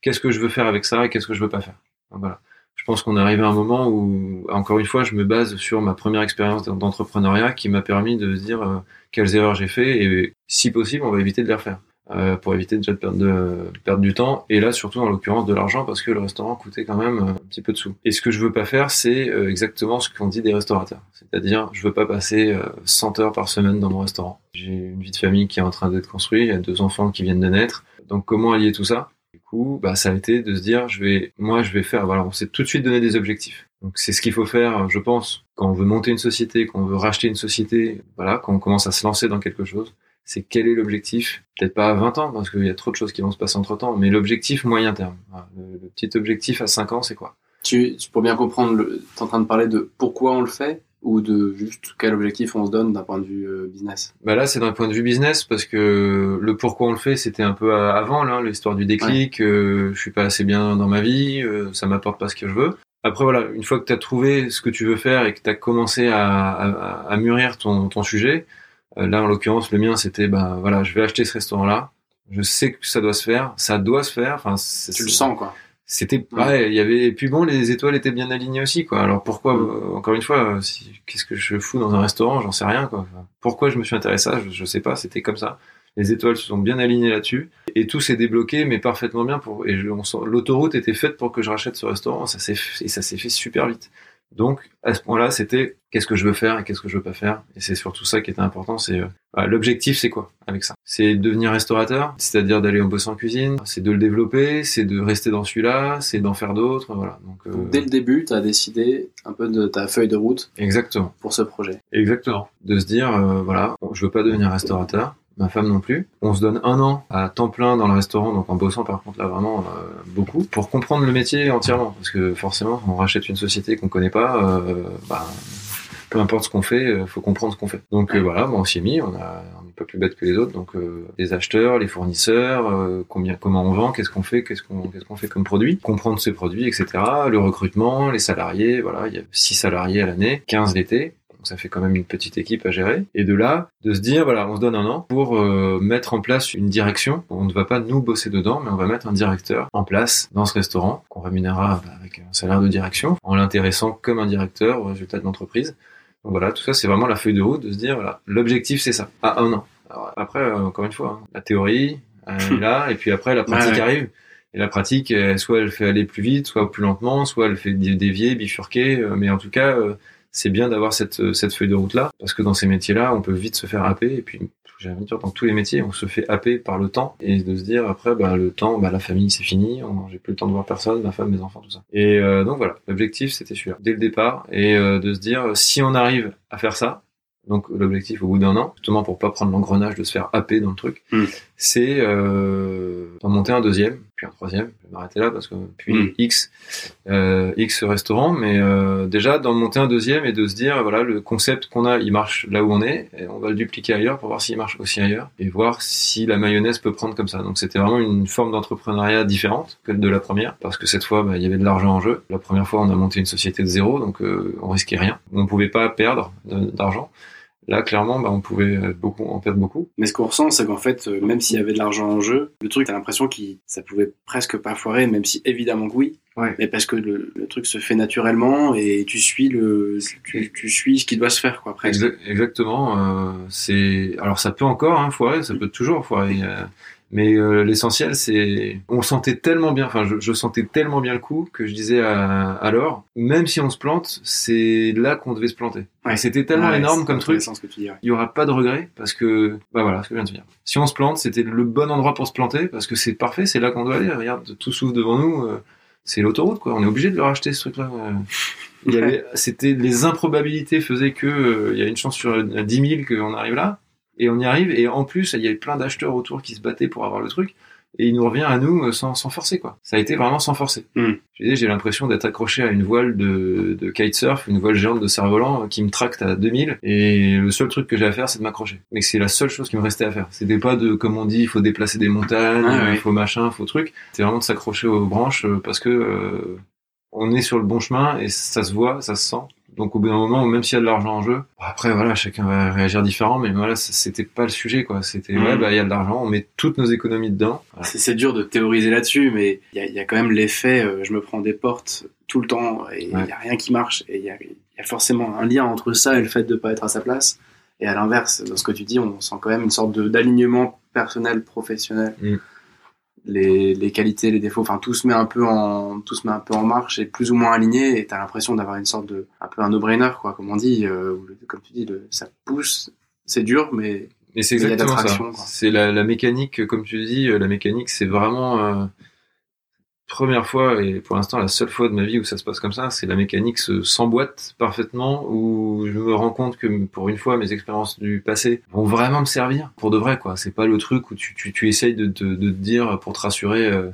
qu'est-ce que je veux faire avec ça et qu'est-ce que je veux pas faire? Voilà. Je pense qu'on est arrivé à un moment où, encore une fois, je me base sur ma première expérience d'entrepreneuriat qui m'a permis de dire euh, quelles erreurs j'ai fait et si possible, on va éviter de les refaire. Euh, pour éviter déjà de perdre, de, perdre du temps et là surtout en l'occurrence de l'argent parce que le restaurant coûtait quand même euh, un petit peu de sous. Et ce que je veux pas faire c'est exactement ce qu'on dit des restaurateurs, c'est-à-dire je veux pas passer euh, 100 heures par semaine dans mon restaurant. J'ai une vie de famille qui est en train d'être construite, il y a deux enfants qui viennent de naître, donc comment allier tout ça? Coup, bah ça a été de se dire je vais moi je vais faire voilà, on s'est tout de suite donné des objectifs. Donc c'est ce qu'il faut faire, je pense, quand on veut monter une société, quand on veut racheter une société, voilà, quand on commence à se lancer dans quelque chose c'est quel est l'objectif Peut-être pas à 20 ans, parce qu'il y a trop de choses qui vont se passer entre temps, mais l'objectif moyen terme. Le, petit objectif à 5 ans, c'est quoi? Tu, tu- pour bien comprendre, le- t'es en train de parler de pourquoi on le fait ou de juste quel objectif on se donne d'un point de vue euh, business. bah Là, c'est d'un point de vue business, parce que le pourquoi on le fait, c'était un peu à- avant, là, l'histoire du déclic, euh, je suis pas assez bien dans ma vie, euh, ça m'apporte pas ce que je veux. Après, voilà, une fois que tu as trouvé ce que tu veux faire et que tu as commencé à, à, à mûrir ton, ton sujet, euh, là, en l'occurrence, le mien, c'était, bah voilà, je vais acheter ce restaurant-là, je sais que ça doit se faire, ça doit se faire, enfin, Tu le sens, quoi. C'était ouais, il y avait et puis bon les étoiles étaient bien alignées aussi quoi. Alors pourquoi Mm. euh, encore une fois euh, si, qu'est-ce que je fous dans un restaurant? J'en sais rien quoi. Pourquoi je me suis intéressé à ça? Je, je sais pas c'était comme ça. Les étoiles se sont bien alignées là-dessus. Et tout s'est débloqué mais parfaitement bien pour et je- on sent- l'autoroute était faite pour que je rachète ce restaurant. Ça s'est et ça s'est fait super vite donc à ce point-là c'était qu'est-ce que je veux faire et qu'est-ce que je veux pas faire. Et c'est surtout ça qui était important c'est euh, voilà, l'objectif c'est quoi avec ça? C'est devenir restaurateur c'est-à-dire d'aller en bosser en cuisine c'est de le développer c'est de rester dans celui-là c'est d'en faire d'autres voilà. Donc euh, Donc, dès le début, t'as décidé un peu de ta feuille de route exactement. pour ce projet. exactement. De se dire euh, voilà bon, je veux pas devenir restaurateur ma femme non plus. On se donne un an à temps plein dans le restaurant, donc en bossant par contre là vraiment euh, beaucoup, pour comprendre le métier entièrement. Parce que forcément, on rachète une société qu'on connaît pas, euh, bah, peu importe ce qu'on fait, euh, faut comprendre ce qu'on fait. Donc euh, voilà, bon, on s'y est mis, on a on pas plus bête que les autres, donc euh, les acheteurs, les fournisseurs, euh, combien, comment on vend, qu'est-ce qu'on fait, qu'est-ce qu'on qu'est-ce qu'on fait comme produit, comprendre ces produits, etc. Le recrutement, les salariés, voilà, il y a 6 salariés à l'année, 15 l'été. Donc ça fait quand même une petite équipe à gérer. Et de là, de se dire, voilà, on se donne un an pour euh, mettre en place une direction. On ne va pas nous bosser dedans, mais on va mettre un directeur en place dans ce restaurant qu'on rémunérera bah, avec un salaire de direction, en l'intéressant comme un directeur au résultat de l'entreprise. Donc voilà, tout ça, c'est vraiment la feuille de route de se dire, voilà, l'objectif c'est ça, à un an. Alors, après, euh, encore une fois, hein, la théorie euh, est <laughs> là, et puis après la pratique Ouais, ouais. arrive. Et la pratique, soit elle fait aller plus vite, soit plus lentement, soit elle fait dé- dévier, bifurquer, euh, mais en tout cas, euh, c'est bien d'avoir cette, euh, cette feuille de route là, parce que dans ces métiers-là, on peut vite se faire happer, et puis j'ai envie dire dans tous les métiers, on se fait happer par le temps, et de se dire après, bah, le temps, bah, la famille c'est fini, j'ai plus le temps de voir personne, ma femme, mes enfants, tout ça. Et euh, donc voilà, l'objectif c'était celui-là, dès le départ, et euh, de se dire si on arrive à faire ça, donc l'objectif au bout d'un an, justement pour pas prendre l'engrenage de se faire happer dans le truc, Mm. C'est euh, d'en monter un deuxième, puis un troisième, je vais m'arrêter là parce que puis Mm. X euh, X restaurant, mais euh, déjà d'en monter un deuxième et de se dire voilà le concept qu'on a, il marche là où on est, et on va le dupliquer ailleurs pour voir s'il marche aussi ailleurs et voir si la mayonnaise peut prendre comme ça. Donc c'était vraiment une forme d'entrepreneuriat différente que de la première parce que cette fois bah, il y avait de l'argent en jeu. La première fois on a monté une société de zéro, donc euh, on risquait rien, on pouvait pas perdre de- d'argent. Là clairement bah, on pouvait euh, beaucoup en perdre beaucoup. Mais ce qu'on ressent, c'est qu'en fait, euh, même s'il y avait de l'argent en jeu, le truc, t'as l'impression que ça pouvait presque pas foirer, même si évidemment que oui. Ouais. Mais parce que le, le truc se fait naturellement et tu suis le, tu, tu suis ce qui doit se faire, quoi, presque. Exa- exactement. euh, c'est alors ça peut encore hein, foirer, ça peut toujours foirer. euh, mais euh, l'essentiel, c'est on sentait tellement bien. Enfin, je, je sentais tellement bien le coup que je disais à, à Laure, même si on se plante, c'est là qu'on devait se planter. Ouais. C'était tellement Ouais, énorme comme truc. intéressant ce que tu dis, ouais. Il y aura pas de regret parce que bah voilà ce que je viens de dire. Si on se plante, c'était le bon endroit pour se planter parce que c'est parfait, c'est là qu'on doit aller. Regarde, tout s'ouvre devant nous. euh, c'est l'autoroute quoi. On est obligé de le racheter ce truc-là. euh. Il y avait, c'était les improbabilités faisaient que euh, il y a une chance sur 10 000 qu'on arrive là, et on y arrive. Et en plus, il y avait plein d'acheteurs autour qui se battaient pour avoir le truc. Et il nous revient à nous euh, sans, sans forcer quoi. Ça a été vraiment sans forcer. Mm. Je disais, j'ai l'impression d'être accroché à une voile de, de kitesurf, une voile géante de cerf-volant euh, qui me tracte à 2000. Et le seul truc que j'ai à faire, c'est de m'accrocher. Mais c'est la seule chose qui me restait à faire. C'était pas de, comme on dit, il faut déplacer des montagnes, Ah, il faut machin, il faut truc. C'est vraiment de s'accrocher aux branches euh, parce que euh, on est sur le bon chemin et ça se voit, ça se sent. Donc au bout d'un moment, même s'il y a de l'argent en jeu, après voilà, chacun va réagir différent, mais voilà, c'était pas le sujet quoi. C'était Mhm. ouais, bah il y a de l'argent, on met toutes nos économies dedans. Voilà. C'est dur de théoriser là-dessus, mais il y a, il y a quand même l'effet euh, je me prends des portes tout le temps et il Ouais. y a rien qui marche. Et il y a, il y a forcément un lien entre ça et le fait de pas être à sa place. Et à l'inverse, dans ce que tu dis, on sent quand même une sorte d'alignement personnel, professionnel. Mm. Les, les qualités, les défauts, enfin tout se met un peu en tout se met un peu en marche et plus ou moins aligné. Et t'as l'impression d'avoir une sorte de un peu un no-brainer quoi, comme on dit. euh, comme tu dis, le, ça pousse. C'est dur, mais Mais c'est Mais exactement ça. C'est la, la mécanique, comme tu dis, euh, la mécanique, c'est vraiment euh, première fois et pour l'instant la seule fois de ma vie où ça se passe comme ça, c'est la mécanique se s'emboîte parfaitement où je me rends compte que pour une fois mes expériences du passé vont vraiment me servir pour de vrai quoi. C'est pas le truc où tu, tu, tu essayes de, te- de te dire pour te rassurer. euh,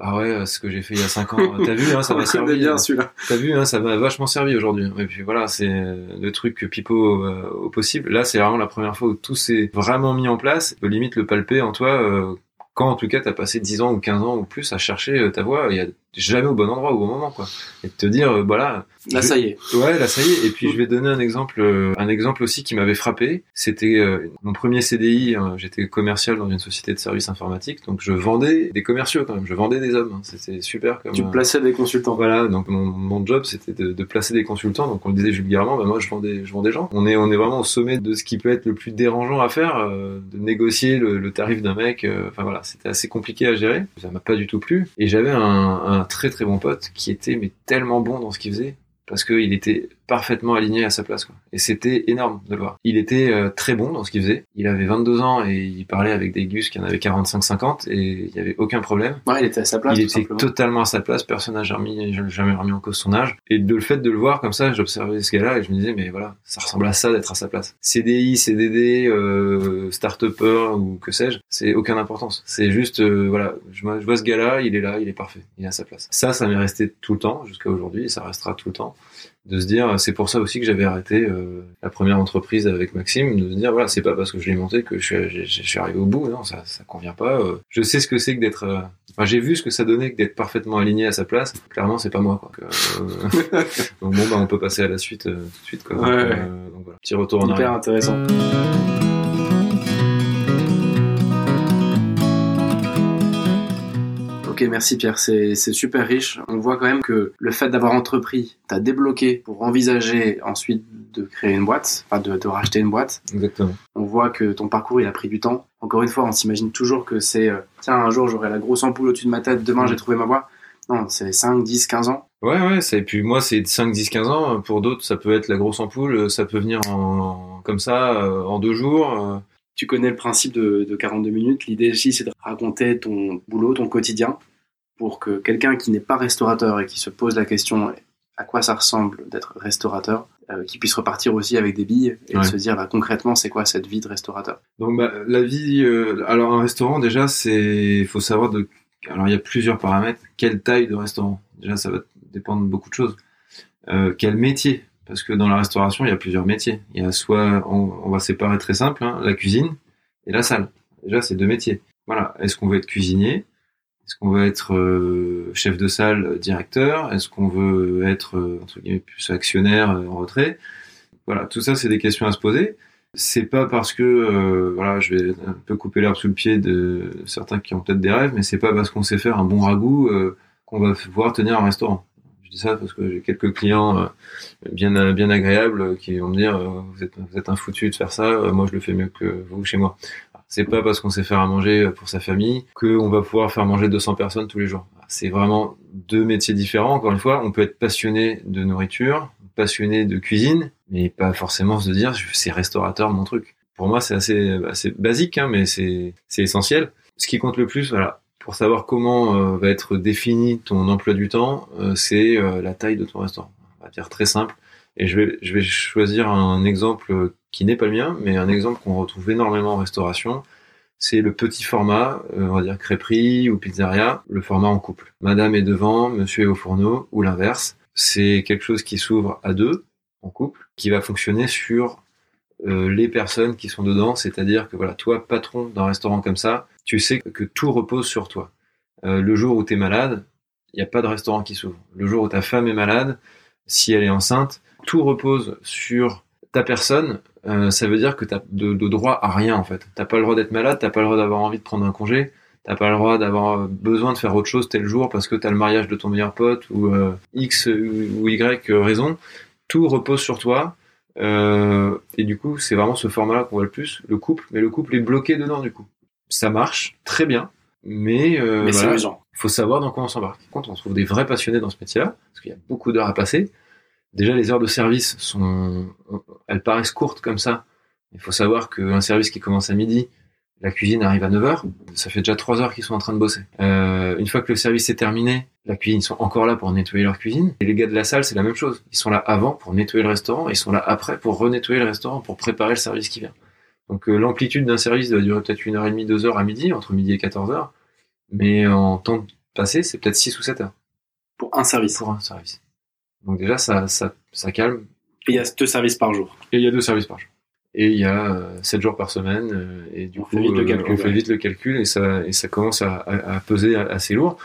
ah ouais, ce que j'ai fait il y a 5 ans, t'as vu, hein, ça <laughs> m'a servi. bien celui-là. T'as vu, hein, ça m'a vachement servi aujourd'hui. Et puis voilà, c'est euh, le truc pipeau euh, au possible. Là, c'est vraiment la première fois où tout s'est vraiment mis en place. Limite le palper en toi euh, quand en tout cas t'as passé 10 ans ou 15 ans ou plus à chercher euh, ta voix. Il y a jamais au bon endroit au bon moment, quoi. Et de te dire, euh, voilà, Là, ça y est. Ouais, là ça y est. Et puis je vais donner un exemple, euh, un exemple aussi qui m'avait frappé. C'était euh, mon premier CDI. euh, J'étais commercial dans une société de services informatiques, donc je vendais des commerciaux quand même. Je vendais des hommes. hein. C'était super. Comme, Tu plaçais des consultants. voilà, donc mon, mon job c'était de, de placer des consultants. Donc on le disait vulgairement, bah moi je vends des, je vends des gens. On est, on est vraiment au sommet de ce qui peut être le plus dérangeant à faire, de négocier le, le tarif d'un mec. Enfin voilà, c'était assez compliqué à gérer. Ça m'a pas du tout plu. Et j'avais un, un très très bon pote qui était mais tellement bon dans ce qu'il faisait parce qu'il était parfaitement aligné à sa place. Quoi. Et c'était énorme de le voir. Il était euh, très bon dans ce qu'il faisait. Il avait 22 ans et il parlait avec des gus qui en avaient 45-50 et il y avait aucun problème. Ouais, il était à sa place, il était simplement. totalement à sa place, personne n'a jamais, jamais remis en cause son âge. Et de le fait de le voir comme ça, j'observais ce gars-là et je me disais, mais voilà, ça ressemble à ça d'être à sa place. CDI, CDD, euh, start-upper ou que sais-je, c'est aucune importance. C'est juste, euh, voilà, je vois, je vois ce gars-là, il est là, il est parfait, il est à sa place. Ça, ça m'est resté tout le temps jusqu'à aujourd'hui et ça restera tout le temps de se dire c'est pour ça aussi que j'avais arrêté euh, la première entreprise avec Maxime de se dire voilà c'est pas parce que je l'ai monté que je suis, je, je suis arrivé au bout. Non ça ça convient pas. Euh, je sais ce que c'est que d'être euh, enfin, j'ai vu ce que ça donnait que d'être parfaitement aligné à sa place. Clairement c'est pas moi quoi. Donc, euh, <laughs> donc bon bah on peut passer à la suite euh, tout de suite quoi. Donc, Ouais, euh, ouais. donc voilà. Petit retour en Hyper arrière. intéressant. Ok, merci Pierre, c'est super riche. On voit quand même que le fait d'avoir entrepris t'a débloqué pour envisager ensuite de créer une boîte, enfin de, de racheter une boîte. exactement On voit que ton parcours il a pris du temps. Encore une fois, on s'imagine toujours que c'est euh, tiens, un jour j'aurai la grosse ampoule au-dessus de ma tête, demain j'ai trouvé ma voie. Non, c'est 5, 10, 15 ans. Ouais, ouais, et puis moi, c'est 5, 10, 15 ans. Pour d'autres, ça peut être la grosse ampoule, ça peut venir en, comme ça, euh, en deux jours. euh. Tu connais le principe de, de 42 minutes. L'idée ici, c'est de raconter ton boulot, ton quotidien, pour que quelqu'un qui n'est pas restaurateur et qui se pose la question à quoi ça ressemble d'être restaurateur, euh, qui puisse repartir aussi avec des billes et Ouais. se dire bah, concrètement c'est quoi cette vie de restaurateur? Donc, bah, la vie, euh, alors un restaurant, déjà, c'est, il faut savoir de, alors il y a plusieurs paramètres. Quelle taille de restaurant? Déjà, ça va dépendre de beaucoup de choses. Euh, quel métier? Parce que dans la restauration, il y a plusieurs métiers. Il y a soit, on, on va séparer très simple, hein, la cuisine et la salle. Déjà, c'est deux métiers. Voilà. Est-ce qu'on veut être cuisinier? Est-ce qu'on veut être euh, chef de salle, euh, directeur? Est-ce qu'on veut être euh, entre guillemets plus actionnaire en retrait? Voilà, tout ça c'est des questions à se poser. C'est pas parce que voilà, je vais un peu couper l'herbe sous le pied de certains qui ont peut-être des rêves, mais c'est pas parce qu'on sait faire un bon ragoût qu'on va pouvoir tenir un restaurant. Je dis ça parce que j'ai quelques clients bien bien agréables qui vont me dire vous êtes vous êtes un foutu de faire ça, moi je le fais mieux que vous chez moi. C'est pas parce qu'on sait faire à manger pour sa famille qu'on va pouvoir faire manger 200 personnes tous les jours. C'est vraiment deux métiers différents. Encore une fois, on peut être passionné de nourriture, passionné de cuisine, mais pas forcément se dire c'est restaurateur mon truc. Pour moi, c'est assez, assez basique, hein, mais c'est essentiel. Ce qui compte le plus, voilà, pour savoir comment euh, va être défini ton emploi du temps, euh, c'est euh, la taille de ton restaurant. va dire très simple. Et je vais, je vais choisir un exemple qui n'est pas le mien, mais un exemple qu'on retrouve énormément en restauration. C'est le petit format, euh, on va dire crêperie ou pizzeria, le format en couple. Madame est devant, monsieur est au fourneau, ou l'inverse. C'est quelque chose qui s'ouvre à deux, en couple, qui va fonctionner sur euh, les personnes qui sont dedans, c'est-à-dire que voilà, toi, patron d'un restaurant comme ça, tu sais que tout repose sur toi. Euh, le jour où tu es malade, il n'y a pas de restaurant qui s'ouvre. Le jour où ta femme est malade, si elle est enceinte, tout repose sur ta personne. Euh, ça veut dire que tu as de, droit à rien en fait. T'as pas le droit d'être malade, t'as pas le droit d'avoir envie de prendre un congé, t'as pas le droit d'avoir besoin de faire autre chose tel jour parce que t'as le mariage de ton meilleur pote ou X ou Y raison. Tout repose sur toi euh, et du coup, c'est vraiment ce format-là qu'on voit le plus, le couple, mais le couple est bloqué dedans du coup. Ça marche très bien, mais, euh, mais il faut savoir dans quoi on s'embarque. Quand on trouve des vrais passionnés dans ce métier-là, parce qu'il y a beaucoup d'heures à passer, déjà les heures de service sont, elles paraissent courtes comme ça. Il faut savoir qu'un service qui commence à midi, la cuisine arrive à 9h, ça fait déjà 3 heures qu'ils sont en train de bosser. Euh, une fois que le service est terminé, la cuisine, ils sont encore là pour nettoyer leur cuisine. Et les gars de la salle, c'est la même chose. Ils sont là avant pour nettoyer le restaurant, et ils sont là après pour renettoyer le restaurant, pour préparer le service qui vient. Donc euh, l'amplitude d'un service doit durer peut-être une heure et demie, deux heures à midi, entre midi et 14 heures. Mais en temps passé, c'est peut-être 6 ou 7 heures. Pour un service. Pour un service. Donc déjà, ça, ça, ça calme. Et il y a deux services par jour. Et il y a deux services par jour et il y a 7 euh, jours par semaine euh, et du on coup fait vite le euh, calcul, on fait vite le calcul et ça et ça commence à, à, peser assez lourd.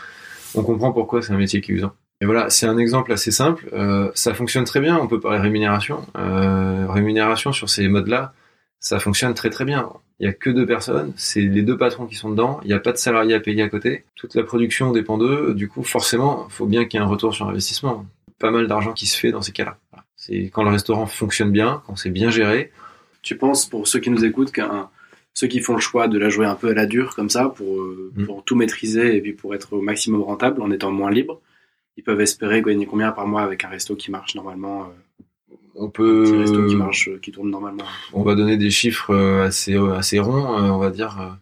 On comprend pourquoi c'est un métier qui est usant. Et voilà, c'est un exemple assez simple. Euh, ça fonctionne très bien. On peut parler rémunération. Euh, rémunération sur ces modes-là, ça fonctionne très très bien. Il y a que deux personnes, c'est les deux patrons qui sont dedans. Il n'y a pas de salariés à payer à côté. Toute la production dépend d'eux. Du coup, forcément, il faut bien qu'il y ait un retour sur investissement. Pas mal d'argent qui se fait dans ces cas-là. C'est quand le restaurant fonctionne bien, quand c'est bien géré, tu penses, pour ceux qui nous écoutent, qu'un ceux qui font le choix de la jouer un peu à la dure comme ça pour, euh, mm. pour tout maîtriser et puis pour être au maximum rentable en étant moins libre, ils peuvent espérer gagner combien par mois avec un resto qui marche normalement euh, On peut un resto qui marche, euh, qui tourne normalement? On va donner des chiffres assez assez ronds, on va dire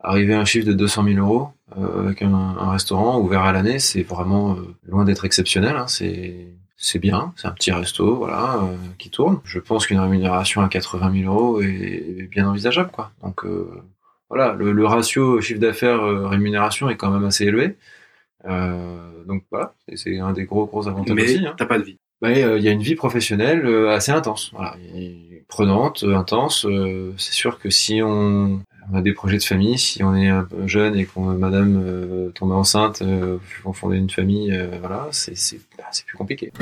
arriver à un chiffre de 200 000 euros avec un, un, restaurant ouvert à l'année, c'est vraiment loin d'être exceptionnel. Hein, c'est c'est bien, c'est un petit resto, voilà, euh, qui tourne. Je pense qu'une rémunération à 80 000 euros est, bien envisageable, quoi. Donc euh, voilà, le, ratio chiffre d'affaires euh, rémunération est quand même assez élevé. donc voilà, c'est un des gros gros avantages Mais aussi. Hein. t'as pas de vie. Il y a une vie professionnelle assez intense, voilà, prenante, intense. c'est sûr que si on on a des projets de famille. Si on est peu jeune et qu'on madame euh, tombe enceinte, euh, on fonder une famille, euh, voilà, c'est bah, c'est plus compliqué.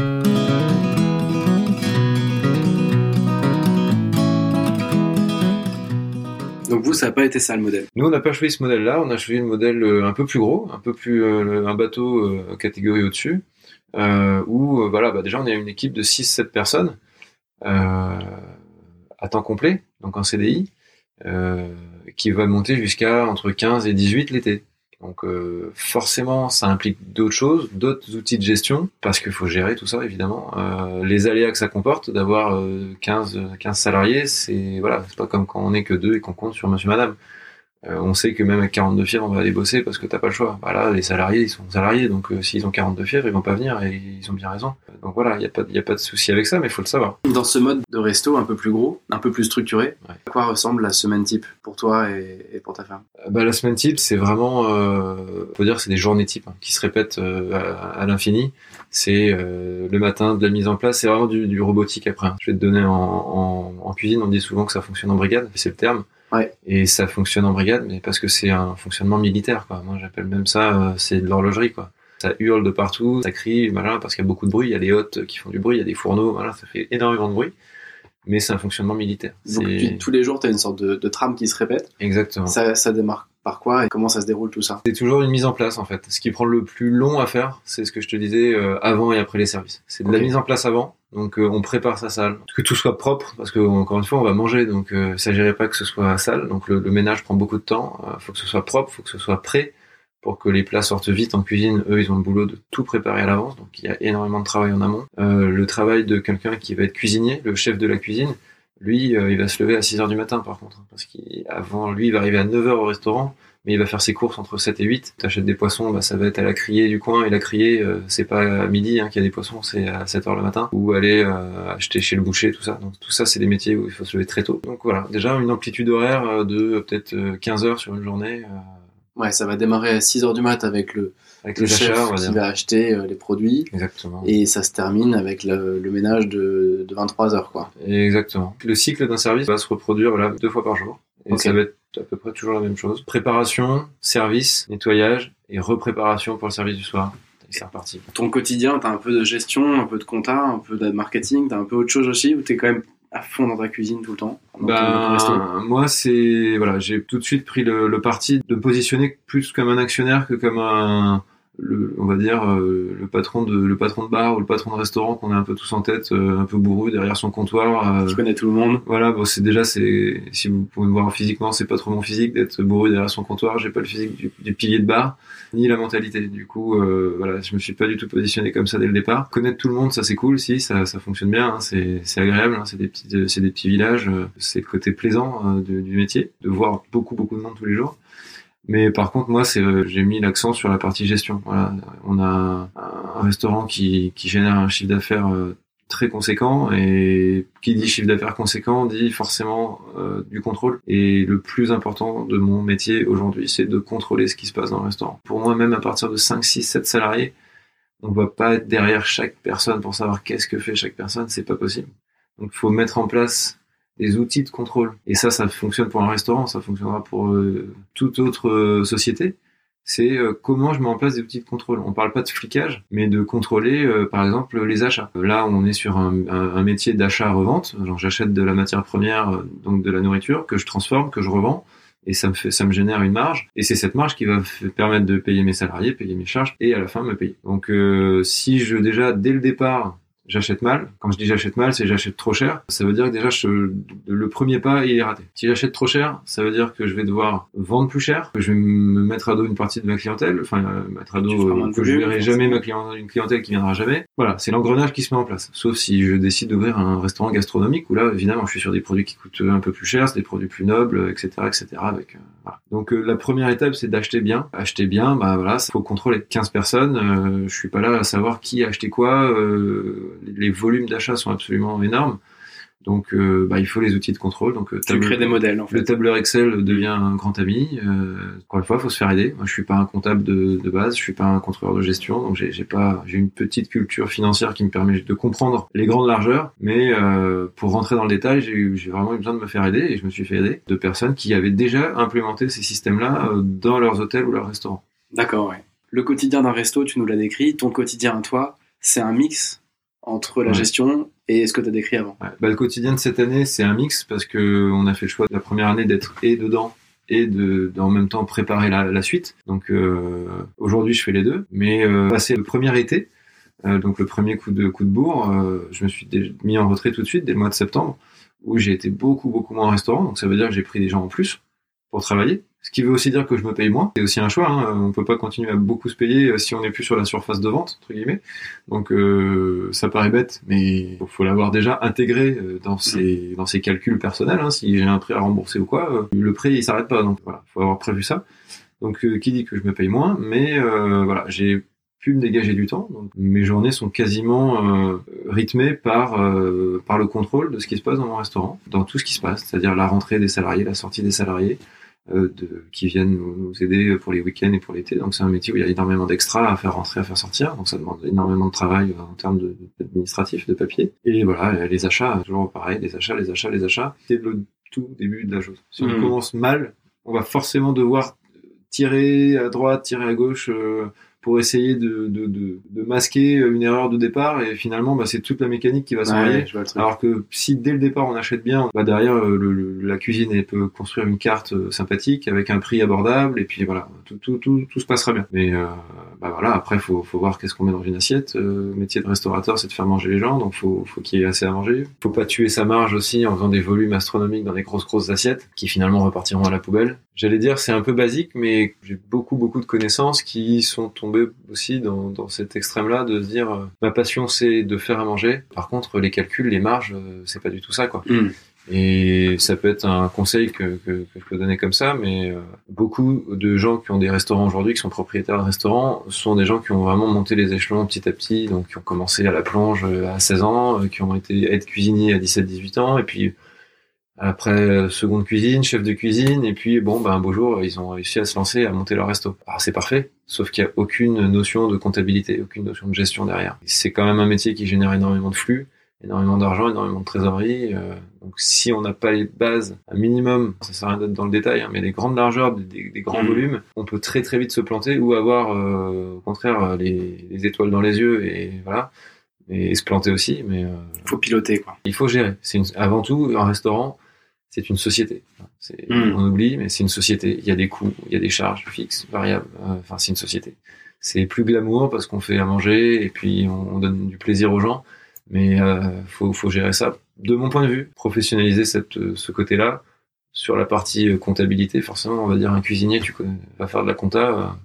Donc vous, ça n'a pas été ça le modèle? Nous, on n'a pas choisi ce modèle-là. On a choisi le modèle un peu plus gros, un peu plus un bateau catégorie au-dessus, où voilà, bah, déjà on est une équipe de 6-7 personnes à temps complet, donc en CDI. Euh, qui va monter jusqu'à entre 15 et 18 l'été. Donc euh, forcément, ça implique d'autres choses, d'autres outils de gestion, parce qu'il faut gérer tout ça évidemment. Euh, les aléas que ça comporte d'avoir 15, 15 salariés, c'est voilà, c'est pas comme quand on est que deux et qu'on compte sur Monsieur Madame. Euh, on sait que même avec 42 fièvres, on va aller bosser parce que t'as pas le choix. Voilà, les salariés, ils sont salariés, donc euh, s'ils ont 42 fièvres, ils vont pas venir et ils ont bien raison. Donc voilà, il y a pas, y a pas de souci avec ça, mais il faut le savoir. Dans ce mode de resto un peu plus gros, un peu plus structuré, à quoi ressemble la semaine type pour toi et, pour ta femme? Euh, Bah la semaine type, c'est vraiment, euh, on peut dire, c'est des journées types hein, qui se répètent à, l'infini. C'est le matin de la mise en place, c'est vraiment du, robotique après. Hein. Je vais te donner en, en, en cuisine, on dit souvent que ça fonctionne en brigade, c'est le terme. Et ça fonctionne en brigade, mais parce que c'est un fonctionnement militaire, quoi. Moi, j'appelle même ça, euh, c'est de l'horlogerie, quoi. Ça hurle de partout, ça crie, voilà, parce qu'il y a beaucoup de bruit. Il y a des hôtes qui font du bruit, il y a des fourneaux, voilà, ça fait énormément de bruit. Mais c'est un fonctionnement militaire. Donc, tous les jours, tu as une sorte de, de, trame qui se répète. Exactement. Ça, ça démarre par quoi et comment ça se déroule tout ça? C'est toujours une mise en place en fait. Ce qui prend le plus long à faire, c'est ce que je te disais euh, avant et après les services. C'est de la mise en place avant. Donc euh, on prépare sa salle, que tout soit propre parce que encore une fois on va manger, donc euh, il s'agirait pas que ce soit sale. Donc le, ménage prend beaucoup de temps. Il faut que ce soit propre, faut que ce soit prêt pour que les plats sortent vite en cuisine. Eux ils ont le boulot de tout préparer à l'avance, donc il y a énormément de travail en amont. le travail de quelqu'un qui va être cuisinier, le chef de la cuisine, lui, il va se lever à 6 heures du matin par contre, parce qu'avant lui, il va arriver à 9 heures au restaurant, mais il va faire ses courses entre 7 et 8. T'achètes des poissons, bah, ça va être à la criée du coin, et la criée, euh, c'est pas à midi hein, qu'il y a des poissons, c'est à 7 heures le matin, ou aller euh, acheter chez le boucher, tout ça. Donc tout ça, c'est des métiers où il faut se lever très tôt. Donc voilà, déjà une amplitude horaire euh, de peut-être 15 heures sur une journée. Ouais, ça va démarrer à 6 heures du mat avec le, avec le les chef achats, qui va acheter euh, les produits, Exactement. et ça se termine avec le, le ménage de, de 23 heures, quoi. Exactement. Le cycle d'un service va se reproduire voilà, deux fois par jour. Et ça va être à peu près toujours la même chose. Préparation, service, nettoyage et repréparation pour le service du soir. Et c'est reparti. Ton quotidien, t'as un peu de gestion, un peu de compta, un peu de marketing, t'as un peu autre chose aussi, ou t'es quand même à fond dans ta cuisine tout le temps Ben, moi, c'est voilà, j'ai tout de suite pris le, le parti de me positionner plus comme un actionnaire que comme un, le, on va dire euh, le patron de le patron de bar ou le patron de restaurant qu'on a un peu tous en tête, euh, un peu bourru derrière son comptoir. euh, Tu connais tout le monde. Voilà, bon, c'est déjà, c'est, si vous pouvez me voir physiquement, c'est pas trop mon physique d'être bourru derrière son comptoir. J'ai pas le physique du, du pilier de bar, ni la mentalité. Du coup, euh, voilà, je me suis pas du tout positionné comme ça dès le départ. Connaître tout le monde, ça c'est cool, si, ça, ça fonctionne bien, hein, c'est, c'est agréable, hein, c'est des petits, c'est des petits villages, euh, c'est le côté plaisant euh, du, du métier, de voir beaucoup, beaucoup de monde tous les jours. Mais par contre, moi, c'est, euh, j'ai mis l'accent sur la partie gestion. Voilà, on a un restaurant qui, qui génère un chiffre d'affaires euh, très conséquent et qui dit chiffre d'affaires conséquent dit forcément euh, du contrôle. Et le plus important de mon métier aujourd'hui c'est de contrôler ce qui se passe dans le restaurant. Pour moi même à partir de 5 6 7 salariés on va pas être derrière chaque personne pour savoir qu'est-ce que fait chaque personne. C'est pas possible. Donc faut mettre en place des outils de contrôle et ça ça fonctionne pour un restaurant ça fonctionnera pour euh, toute autre euh, société c'est euh, comment je mets en place des outils de contrôle. On parle pas de flicage, mais de contrôler, euh, par exemple, les achats. Là, on est sur un, un- un métier d'achat-revente. Genre, j'achète de la matière première, donc de la nourriture, que je transforme, que je revends, et ça me fait, ça me génère une marge. Et c'est cette marge qui va me permettre de payer mes salariés, payer mes charges, et à la fin me payer. Donc, euh, si je déjà dès le départ j'achète mal. Quand je dis j'achète mal, c'est j'achète trop cher. Ça veut dire que déjà je, le premier pas il est raté. Si j'achète trop cher, ça veut dire que je vais devoir vendre plus cher, que je vais me mettre à dos une partie de ma clientèle, enfin euh, mettre à dos euh, que je verrai jamais ma clientèle, une clientèle qui viendra jamais. Voilà, c'est l'engrenage qui se met en place. Sauf si je décide d'ouvrir un restaurant gastronomique où là évidemment je suis sur des produits qui coûtent un peu plus cher, c'est des produits plus nobles, etc., etc. Avec euh, voilà. Donc euh, la première étape c'est d'acheter bien. Acheter bien, bah voilà, faut contrôler 15 personnes. Euh, je suis pas là à savoir qui a acheté quoi. Les volumes d'achat sont absolument énormes. Donc euh, bah, il faut les outils de contrôle. Donc euh, Tu crées des modèles, en fait. le tableur Excel devient un grand ami. Euh, encore une fois, faut se faire aider. Moi, je suis pas un comptable de, de base, je suis pas un contrôleur de gestion, donc j'ai pas, j'ai une petite culture financière qui me permet de comprendre les grandes largeurs. Mais euh, pour rentrer dans le détail, j'ai vraiment eu besoin de me faire aider et je me suis fait aider de personnes qui avaient déjà implémenté ces systèmes-là dans leurs hôtels ou leurs restaurants. D'accord, ouais. Le quotidien d'un resto, tu nous l'as décrit. Ton quotidien à toi, c'est un mix entre la Ouais. gestion et ce que tu as décrit avant. Ouais. Bah, le quotidien de cette année, c'est un mix parce que on a fait le choix de la première année d'être et dedans et de, en même temps préparer la, la suite. Donc euh, aujourd'hui, je fais les deux. Mais euh, passé le premier été, euh, donc le premier coup de coup de bourre, euh, je me suis mis en retrait tout de suite dès le mois de septembre, où j'ai été beaucoup beaucoup moins en restaurant. Donc ça veut dire que j'ai pris des gens en plus pour travailler. Ce qui veut aussi dire que je me paye moins. C'est aussi un choix. Hein. On peut pas continuer à beaucoup se payer euh, si on n'est plus sur la surface de vente entre guillemets. Donc euh, ça paraît bête, mais faut l'avoir déjà intégré euh, dans ses dans ses calculs personnels. Hein. Si j'ai un prêt à rembourser ou quoi, euh, le prêt il s'arrête pas. Donc voilà, faut avoir prévu ça. Donc euh, qui dit que je me paye moins, mais euh, voilà, j'ai pu me dégager du temps. Donc, mes journées sont quasiment euh, rythmées par euh, par le contrôle de ce qui se passe dans mon restaurant, dans tout ce qui se passe, c'est-à-dire la rentrée des salariés, la sortie des salariés, de, qui viennent nous, aider pour les week-ends et pour l'été. Donc c'est un métier où il y a énormément d'extras à faire rentrer, à faire sortir. Donc ça demande énormément de travail euh, en termes de- d'administratif, de papier. Et voilà, les achats, toujours pareil, les achats, les achats, les achats. C'est le tout début de la chose. Si on Mhm. commence mal, on va forcément devoir tirer à droite, tirer à gauche. euh, pour essayer de, de, de, de masquer une erreur de départ et finalement bah, c'est toute la mécanique qui va s'enrayer Ouais, alors que si dès le départ on achète bien, bah derrière euh, le, le- la cuisine elle peut construire une carte euh, sympathique avec un prix abordable et puis voilà tout tout tout, tout se passera bien. Mais euh, bah voilà après faut faut voir qu'est-ce qu'on met dans une assiette. Euh, métier de restaurateur c'est de faire manger les gens donc faut faut qu'il y ait assez à manger. Faut pas tuer sa marge aussi en faisant des volumes astronomiques dans des grosses grosses assiettes qui finalement repartiront à la poubelle. J'allais dire c'est un peu basique mais j'ai beaucoup beaucoup de connaissances qui sont tombées aussi dans dans cet extrême là de se dire euh, ma passion c'est de faire à manger. Par contre les calculs les marges euh, c'est pas du tout ça quoi. Hmm. Et ça peut être un conseil que, que, que je peux donner comme ça, mais euh, beaucoup de gens qui ont des restaurants aujourd'hui, qui sont propriétaires de restaurants, sont des gens qui ont vraiment monté les échelons petit à petit, donc qui ont commencé à la plonge à 16 ans, qui ont été être cuisiniers à 17-18 ans, et puis après seconde cuisine, chef de cuisine, et puis bon, ben un beau jour, ils ont réussi à se lancer, à monter leur resto. Alors c'est parfait, sauf qu'il n'y a aucune notion de comptabilité, aucune notion de gestion derrière. C'est quand même un métier qui génère énormément de flux énormément d'argent, énormément de trésorerie. Euh, donc si on n'a pas les bases, un minimum, ça sert à rien d'être dans le détail, hein, mais les grandes largeurs, des, des grands Mhm. volumes, on peut très très vite se planter ou avoir euh, au contraire les, les étoiles dans les yeux et voilà, et, se planter aussi. Mais euh, faut piloter quoi. il faut gérer. C'est une, avant tout un restaurant. C'est une société. C'est, Mhm. On oublie, mais c'est une société. Il y a des coûts, il y a des charges fixes, variables. Euh, Enfin, c'est une société. C'est plus glamour parce qu'on fait à manger et puis on, on donne du plaisir aux gens. Mais euh, faut, faut gérer ça. De mon point de vue, professionnaliser cette, euh, ce côté-là sur la partie comptabilité. Forcément, on va dire un cuisinier, tu connais, va faire de la compta,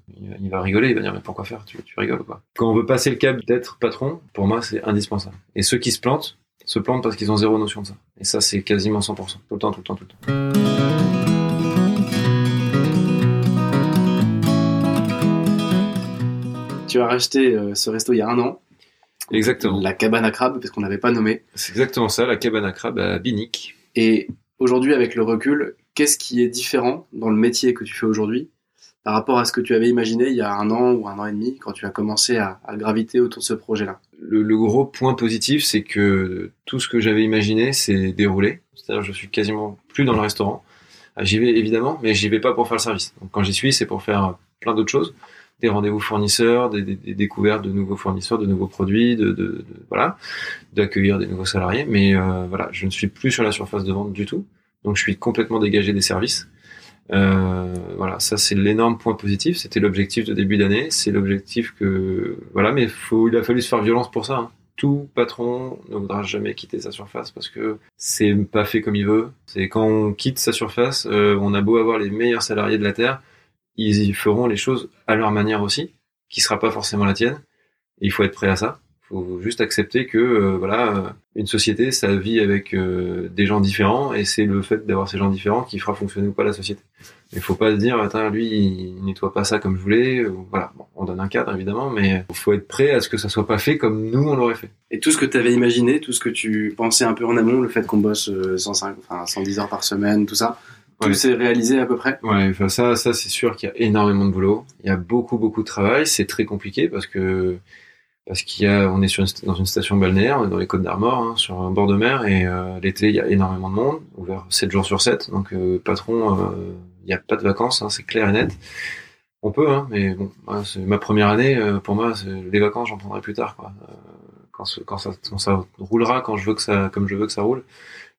il, va- rigoler, il va dire mais pourquoi faire? Tu, tu rigoles quoi Quand on veut passer le cap d'être patron, pour moi, c'est indispensable. Et ceux qui se plantent se plantent parce qu'ils ont zéro notion de ça. Et ça, c'est quasiment 100%. Tout le temps, tout le temps, tout le temps. Tu as racheté euh, ce resto il y a un an, Exactement. la cabane à crabe, parce qu'on n'avait pas nommé. C'est exactement ça, la cabane à crabe à Binic. Et aujourd'hui, avec le recul, qu'est-ce qui est différent dans le métier que tu fais aujourd'hui par rapport à ce que tu avais imaginé il y a un an ou un an et demi quand tu as commencé à, graviter autour de ce projet-là Le, gros point positif, c'est que tout ce que j'avais imaginé s'est déroulé. C'est-à-dire, je suis quasiment plus dans le restaurant. Ah, J'y vais évidemment, mais j'y vais pas pour faire le service. Donc, quand j'y suis, c'est pour faire plein d'autres choses, des rendez-vous fournisseurs, des, découvertes de nouveaux fournisseurs, de nouveaux produits, de- voilà, d'accueillir des nouveaux salariés. Mais euh, voilà, je ne suis plus sur la surface de vente du tout. Donc, je suis complètement dégagé des services. Euh, voilà, ça c'est l'énorme point positif. C'était l'objectif de début d'année. C'est l'objectif que voilà, mais il a fallu se faire violence pour ça. hein. Tout patron ne voudra jamais quitter sa surface parce que c'est pas fait comme il veut. C'est quand on quitte sa surface, euh, on a beau avoir les meilleurs salariés de la terre, ils y feront les choses à leur manière aussi, qui sera pas forcément la tienne. Il faut être prêt à ça. Faut juste accepter que euh, voilà, euh, une société, ça vit avec euh, des gens différents, et c'est le fait d'avoir ces gens différents qui fera fonctionner ou pas la société. Il faut pas se dire, attends, lui, il nettoie pas ça comme je voulais. ou Voilà, bon, on donne un cadre évidemment, mais il faut être prêt à ce que ça soit pas fait comme nous on l'aurait fait. Et tout ce que tu avais imaginé, tout ce que tu pensais un peu en amont, le fait qu'on bosse euh, 105, enfin 110 heures par semaine, tout ça, tout Ouais. s'est réalisé à peu près? Ouais, enfin ça, ça c'est sûr qu'il y a énormément de boulot. Il y a beaucoup, beaucoup de travail. C'est très compliqué parce que parce qu'il y a, on est sur une, dans une station balnéaire, on est dans les Côtes d'Armor, hein, sur un bord de mer, et euh, l'été il y a énormément de monde, ouvert 7 jours sur 7. Donc euh, patron, euh, il n'y a pas de vacances, hein, c'est clair et net. On peut, hein, mais bon, c'est ma première année. euh, pour moi, les vacances, j'en prendrai plus tard, quoi. Euh, quand, ce- quand, ça, quand ça roulera, quand je veux que ça, comme je veux que ça roule.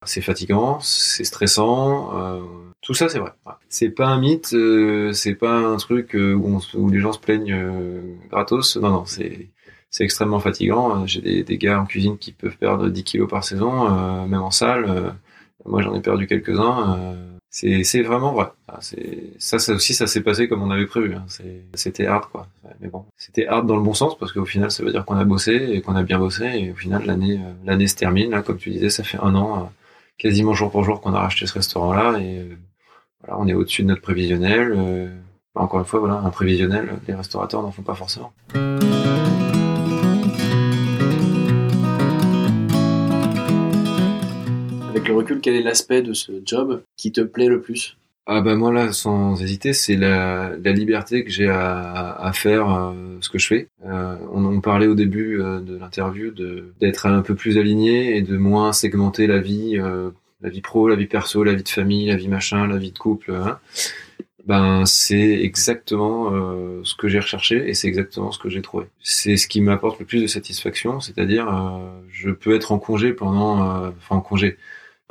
C'est fatigant, c'est stressant, euh, tout ça c'est vrai. Ouais. C'est pas un mythe, euh, c'est pas un truc euh, où, on où les gens se plaignent euh, gratos. Non, non, c'est c'est extrêmement fatigant. Euh, J'ai des, des gars en cuisine qui peuvent perdre 10 kilos par saison, euh, même en salle. Euh, moi j'en ai perdu quelques-uns. C'est vraiment vrai. Ah, ça, ça aussi ça s'est passé comme on avait prévu. Hein. C'était hard quoi. Mais bon, c'était hard dans le bon sens parce qu'au final ça veut dire qu'on a bossé et qu'on a bien bossé et au final l'année l'année se termine. Là, comme tu disais, ça fait un an. quasiment jour pour jour qu'on a racheté ce restaurant-là et voilà, on est au-dessus de notre prévisionnel. encore une fois, voilà, un prévisionnel, les restaurateurs n'en font pas forcément. Le recul, quel est l'aspect de ce job qui te plaît le plus? Ah bah moi là, sans hésiter, c'est la, liberté que j'ai à, faire euh, ce que je fais. Euh, on parlait au début euh, de l'interview de d'être un peu plus aligné et de moins segmenter la vie, la vie pro, la vie perso, la vie de famille, la vie machin, la vie de couple. hein. Ben c'est exactement ce que j'ai recherché et c'est exactement ce que j'ai trouvé. C'est ce qui m'apporte le plus de satisfaction, c'est-à-dire je peux être en congé pendant, enfin en congé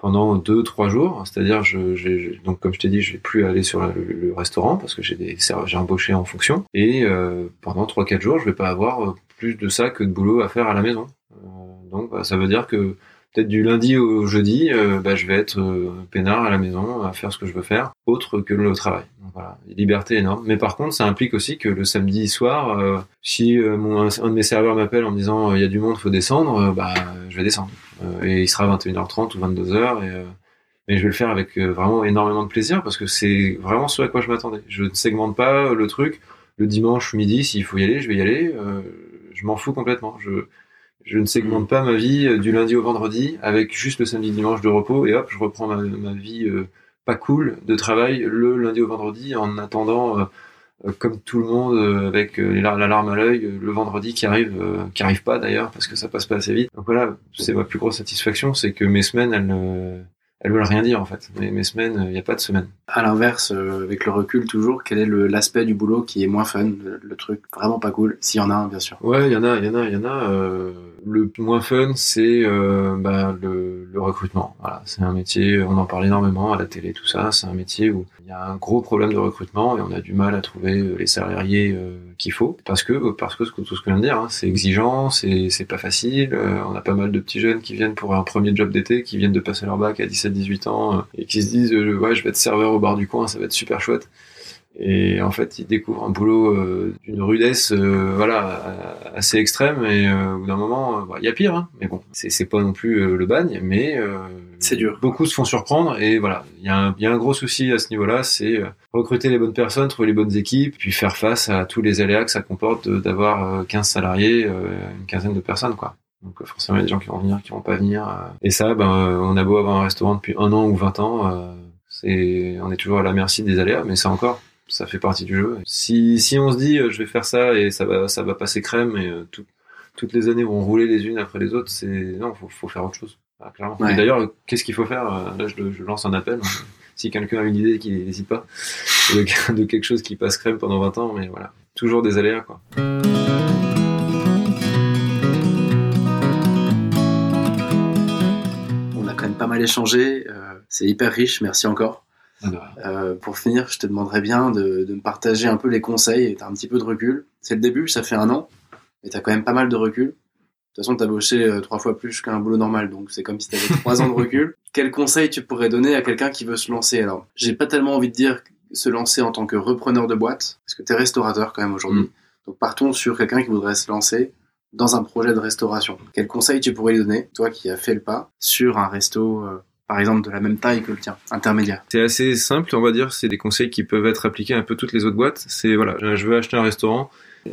pendant deux trois jours. C'est-à-dire je, j'ai- donc comme je t'ai dit je vais plus aller sur le, le restaurant parce que j'ai des j'ai embauché en fonction. Et euh, pendant trois quatre jours je vais pas avoir euh, plus de ça que de boulot à faire à la maison. Euh, donc bah, ça veut dire que peut-être du lundi au jeudi euh, bah, je vais être euh, peinard à la maison à faire ce que je veux faire autre que le travail. Donc voilà. Liberté énorme. Mais par contre ça implique aussi que le samedi soir si mon, un, de mes serveurs m'appelle en me disant il y a du monde faut descendre bah je vais descendre et il sera 21h30 ou 22h et, euh, mais je vais le faire avec euh, vraiment énormément de plaisir parce que c'est vraiment ce à quoi je m'attendais. Je ne segmente pas le truc. Le dimanche midi, s'il faut y aller, je vais y aller. Euh, je m'en fous complètement. Je, je ne segmente pas ma vie euh, du lundi au vendredi avec juste le samedi dimanche de repos et hop, je reprends ma, ma vie euh, pas cool de travail le lundi au vendredi en attendant, euh, euh, comme tout le monde, euh, avec euh, la larme à l'œil, euh, le vendredi qui arrive, euh, qui arrive pas d'ailleurs parce que ça passe pas assez vite. Donc voilà, c'est ma plus grosse satisfaction, c'est que mes semaines, elles, ne- elles veulent rien dire en fait. Mes, mes semaines, il n'y a pas de semaine. À l'inverse, euh, avec le recul toujours, quel est le- l'aspect du boulot qui est moins fun, le, truc vraiment pas cool, s'il y en a un bien sûr. Ouais, il y en a, il y en a, il y en a. euh, le moins fun, c'est euh, bah, le, le recrutement. Voilà, c'est un métier, on en parle énormément à la télé, tout ça. C'est un métier où y a un gros problème de recrutement et on a du mal à trouver euh, les salariés euh, qu'il faut parce que parce que tout ce que je viens de dire, hein, c'est exigeant, c'est c'est pas facile. euh, on a pas mal de petits jeunes qui viennent pour un premier job d'été, qui viennent de passer leur bac à 17-18 ans euh, et qui se disent euh, ouais, je vais être serveur au bar du coin, ça va être super chouette. Et en fait, ils découvrent un boulot euh, d'une rudesse, euh, voilà, assez extrême. Et euh, au bout d'un moment, euh, bah, il y a pire, hein, mais bon, c'est c'est pas non plus euh, le bagne, mais euh, C'est dur. Beaucoup se font surprendre et voilà, il y, a un- il y a un gros souci à ce niveau-là, c'est recruter les bonnes personnes, trouver les bonnes équipes, puis faire face à tous les aléas que ça comporte d'avoir euh, 15 salariés, euh, une quinzaine de personnes, quoi. Donc forcément, il y a des gens qui vont venir, qui vont pas venir. euh. Et ça, ben, on a beau avoir un restaurant depuis un an ou 20 ans, euh, c'est, on est toujours à la merci des aléas, mais ça encore, ça fait partie du jeu. Si, si on se dit, euh, je vais faire ça et ça va, ça va passer crème et euh, tout- toutes les années vont rouler les unes après les autres, c'est non, faut, faut faire autre chose. Ah, clairement. Ouais. Et d'ailleurs, qu'est-ce qu'il faut faire Euh, Là, je, je lance un appel. <laughs> si quelqu'un a une idée, qu'il n'hésite pas de, <laughs> de quelque chose qui passe crème pendant 20 ans, mais voilà, toujours des aléas quoi. On a quand même pas mal échangé, euh, c'est hyper riche, merci encore. Euh, pour finir, je te demanderais bien de, de me partager un peu les conseils et t'as un petit peu de recul. C'est le début, ça fait un an, mais t'as quand même pas mal de recul. De toute façon, t'as bossé euh, trois fois plus qu'un boulot normal, donc c'est comme si t'avais <laughs> trois ans de recul. Quel conseil tu pourrais donner à quelqu'un qui veut se lancer? Alors, j'ai pas tellement envie de dire se lancer en tant que repreneur de boîte, parce que t'es restaurateur quand même aujourd'hui. Mm. Donc partons sur quelqu'un qui voudrait se lancer dans un projet de restauration. Quel conseil tu pourrais lui donner, toi qui as fait le pas, sur un resto, euh, par exemple, de la même taille que le tien, intermédiaire C'est assez simple, on va dire. C'est des conseils qui peuvent être appliqués à un peu toutes les autres boîtes. C'est voilà, je veux acheter un restaurant.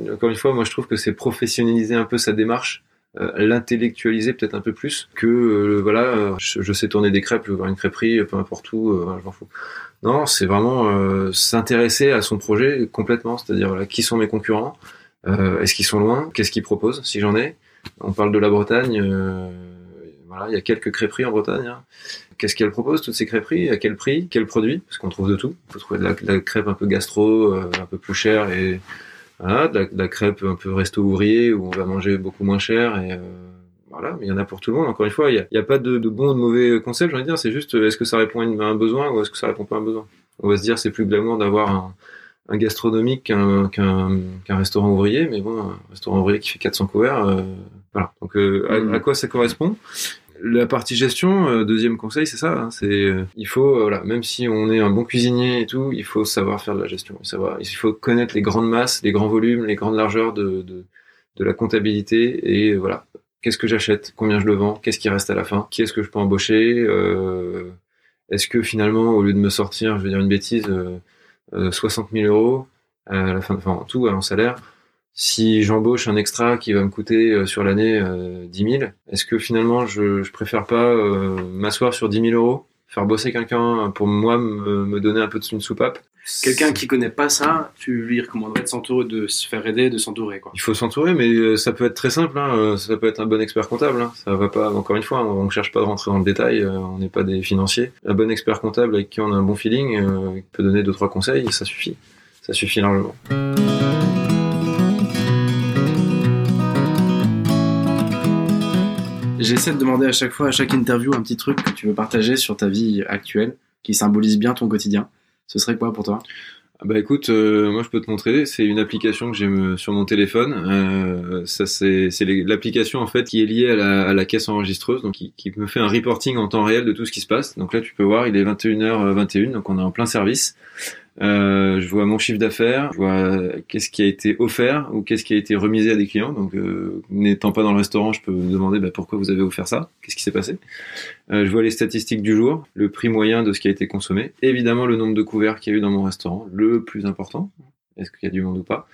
Encore une fois, moi je trouve que c'est professionnaliser un peu sa démarche, euh, l'intellectualiser peut-être un peu plus que euh, voilà, euh, je, sais tourner des crêpes, je voir une crêperie, peu importe où, je m'en fous. Non, c'est vraiment s'intéresser à son projet complètement, c'est-à-dire voilà, qui sont mes concurrents, est-ce qu'ils sont loin, qu'est-ce qu'ils proposent, si j'en ai? On parle de la Bretagne, voilà, il y a quelques crêperies en Bretagne. hein. Qu'est-ce qu'elles proposent, toutes ces crêperies À quel prix Quel produit Parce qu'on trouve de tout. On peut trouver de la, de la crêpe un peu gastro, euh, un peu plus chère, et voilà, de la, de la crêpe un peu resto ouvrier, où on va manger beaucoup moins cher, et euh, voilà, mais il y en a pour tout le monde. Encore une fois, il n'y a, il y a pas de, de bon ou de mauvais concept, j'ai envie de dire, c'est juste, euh, est-ce que ça répond à un besoin, ou est-ce que ça répond pas à un besoin? On va se dire, c'est plus glamour d'avoir un, un gastronomique qu'un restaurant ouvrier, mais bon, un restaurant ouvrier qui fait 400 couverts, euh, voilà. Donc, euh, à- Mhm. à quoi ça correspond? La partie gestion, euh, deuxième conseil, c'est ça. hein, c'est euh, il faut euh, voilà, même si on est un bon cuisinier et tout, il faut savoir faire de la gestion. Il faut connaître les grandes masses, les grands volumes, les grandes largeurs de la comptabilité et voilà. Qu'est-ce que j'achète Combien je le vends Qu'est-ce qui reste à la fin Qui est-ce que je peux embaucher Est-ce que finalement, au lieu de me sortir, je vais dire une bêtise, euh, euh, 60 000 euros à la fin, enfin en tout, en salaire, si j'embauche un extra qui va me coûter euh, sur l'année euh, 10 000, est-ce que finalement je, je préfère pas euh, m'asseoir sur 10 000 euros, faire bosser quelqu'un pour moi me, me donner un peu de une soupape? Quelqu'un qui connaît pas ça, tu lui recommanderais de s'entourer, de se faire aider, de s'entourer, quoi. Il faut s'entourer, mais euh, ça peut être très simple. Hein. euh, Ça peut être un bon expert comptable. Hein. Ça va pas. Encore une fois, on ne cherche pas de rentrer dans le détail. euh, On n'est pas des financiers. Un bon expert comptable avec qui on a un bon feeling euh, qui peut donner deux trois conseils, ça suffit. Ça suffit largement. J'essaie de demander à chaque fois, à chaque interview, un petit truc que tu veux partager sur ta vie actuelle, qui symbolise bien ton quotidien. Ce serait quoi pour toi? Ah Bah écoute, euh, moi je peux te montrer. C'est une application que j'ai me- sur mon téléphone. Euh, ça c'est l'application en fait qui est liée à la, à la caisse enregistreuse, donc qui, qui me fait un reporting en temps réel de tout ce qui se passe. Donc là tu peux voir, il est 21h21, donc on est en plein service. Euh, je vois mon chiffre d'affaires, je vois qu'est-ce qui a été offert ou qu'est-ce qui a été remisé à des clients. Donc, euh, n'étant pas dans le restaurant, je peux me demander bah, pourquoi vous avez offert ça, qu'est-ce qui s'est passé? Euh, je vois les statistiques du jour, le prix moyen de ce qui a été consommé, évidemment le nombre de couverts qu'il y a eu dans mon restaurant, le plus important, est-ce qu'il y a du monde ou pas,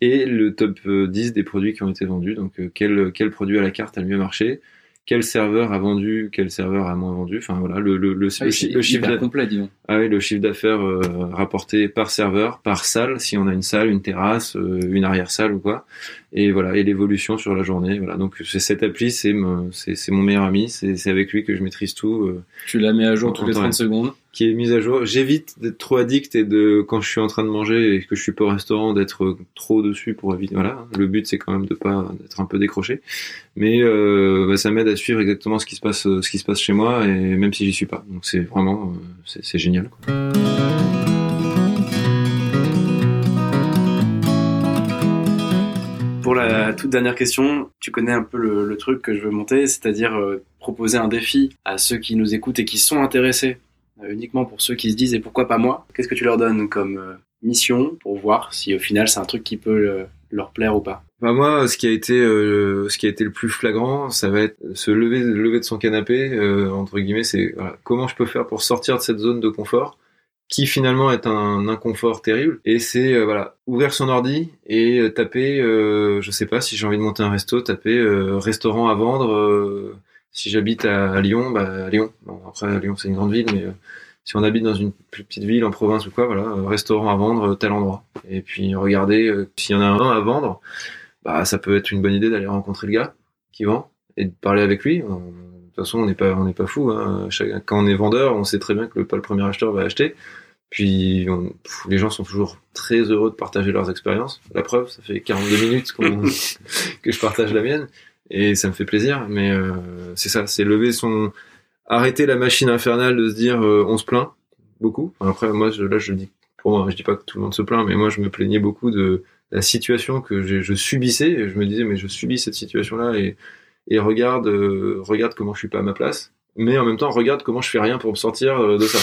et le top 10 des produits qui ont été vendus. Donc, quel, quel produit à la carte a le mieux marché? Quel serveur a vendu, quel serveur a moins vendu. Enfin voilà, le, le, le, ah, le chiffre d'affaires complet, disons. Ah oui, le chiffre d'affaires euh, rapporté par serveur, par salle, si on a une salle, une terrasse, euh, une arrière salle ou quoi. Et voilà, et l'évolution sur la journée. Voilà, donc c'est cette appli, c'est c'est mon meilleur ami, c'est avec lui que je maîtrise tout. Euh, tu la mets à jour toutes les 30 secondes qui est mise à jour. J'évite d'être trop addict et de quand je suis en train de manger et que je suis pas au restaurant d'être trop dessus pour éviter. Voilà, le but c'est quand même de pas d'être un peu décroché, mais euh, bah, ça m'aide à suivre exactement ce qui se passe ce qui se passe chez moi et même si j'y suis pas. Donc c'est vraiment euh, c'est génial. Toute dernière question, tu connais un peu le, truc que je veux monter, c'est-à-dire euh, proposer un défi à ceux qui nous écoutent et qui sont intéressés euh, uniquement pour ceux qui se disent et pourquoi pas moi? Qu'est-ce que tu leur donnes comme euh, mission pour voir si au final c'est un truc qui peut leur plaire ou pas? Bah moi, ce qui a été ce qui a été le plus flagrant, ça va être se lever lever de son canapé entre guillemets, c'est comment je peux faire pour sortir de cette zone de confort? Qui finalement est un inconfort terrible et c'est voilà ouvrir son ordi et taper je sais pas si j'ai envie de monter un resto taper restaurant à vendre si j'habite à, Lyon, bah, à Lyon. Bon, après, Lyon, c'est une grande ville, mais euh, si on habite dans une plus petite ville en province ou quoi, voilà, euh, restaurant à vendre, tel endroit. Et puis regarder euh, s'il y en a un à vendre, bah ça peut être une bonne idée d'aller rencontrer le gars qui vend et de parler avec lui. Toute façon, on n'est pas on n'est pas fou. Hein. quand on est vendeur, on sait très bien que le, pas le premier acheteur va acheter. Puis les gens sont toujours très heureux de partager leurs expériences. La preuve, ça fait 42 minutes <laughs> que je partage la mienne et ça me fait plaisir. Mais euh, c'est ça, c'est lever son, arrêter la machine infernale de se dire euh, on se plaint beaucoup. après moi je, là je dis pour moi, je dis pas que tout le monde se plaint, mais moi je me plaignais beaucoup de la situation que je subissais. Et je me disais mais je subis cette situation là et et regarde euh, regarde comment je suis pas à ma place mais en même temps regarde comment je fais rien pour me sortir euh, de ça.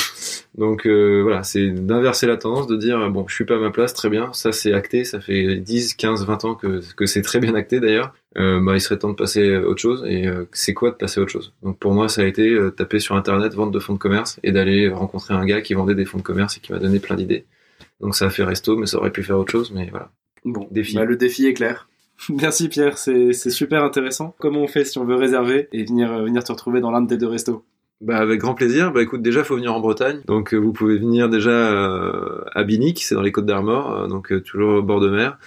Donc euh, voilà, c'est d'inverser la tendance, de dire bon, je suis pas à ma place, très bien, ça c'est acté, ça fait 10, 15, 20 ans que, que c'est très bien acté d'ailleurs. Euh, bah, il serait temps de passer à autre chose et c'est quoi de passer à autre chose? Donc pour moi ça a été taper sur internet vente de fonds de commerce et d'aller rencontrer un gars qui vendait des fonds de commerce et qui m'a donné plein d'idées. Donc ça a fait resto mais ça aurait pu faire autre chose mais voilà. Bon, défi. Bah, le défi est clair. <laughs> Merci Pierre, c'est super intéressant. Comment on fait si on veut réserver et venir, euh, venir te retrouver dans l'un de tes deux restos? Bah avec grand plaisir. Bah écoute, déjà faut venir en Bretagne, donc euh, vous pouvez venir déjà euh, à Binic, c'est dans les Côtes d'Armor, donc toujours au bord de mer.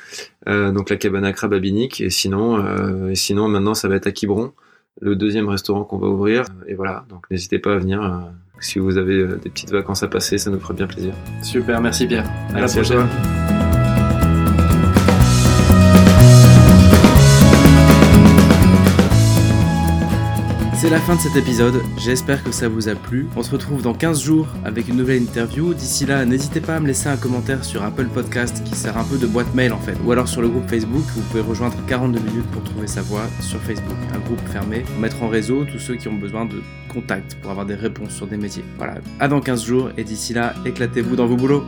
donc la cabane à crabe à Binic, et sinon, et sinon maintenant ça va être à Quiberon, le deuxième restaurant qu'on va ouvrir. Et voilà, donc n'hésitez pas à venir. si vous avez des petites vacances à passer, ça nous ferait bien plaisir. Super, merci Pierre. À la prochaine. C'est la fin de cet épisode, j'espère que ça vous a plu. On se retrouve dans 15 jours avec une nouvelle interview. D'ici là, n'hésitez pas à me laisser un commentaire sur Apple Podcast qui sert un peu de boîte mail en fait. Ou alors sur le groupe Facebook, vous pouvez rejoindre 42 minutes pour trouver sa voix sur Facebook. Un groupe fermé pour mettre en réseau tous ceux qui ont besoin de contact pour avoir des réponses sur des métiers. Voilà, à dans 15 jours et d'ici là, éclatez-vous dans vos boulots.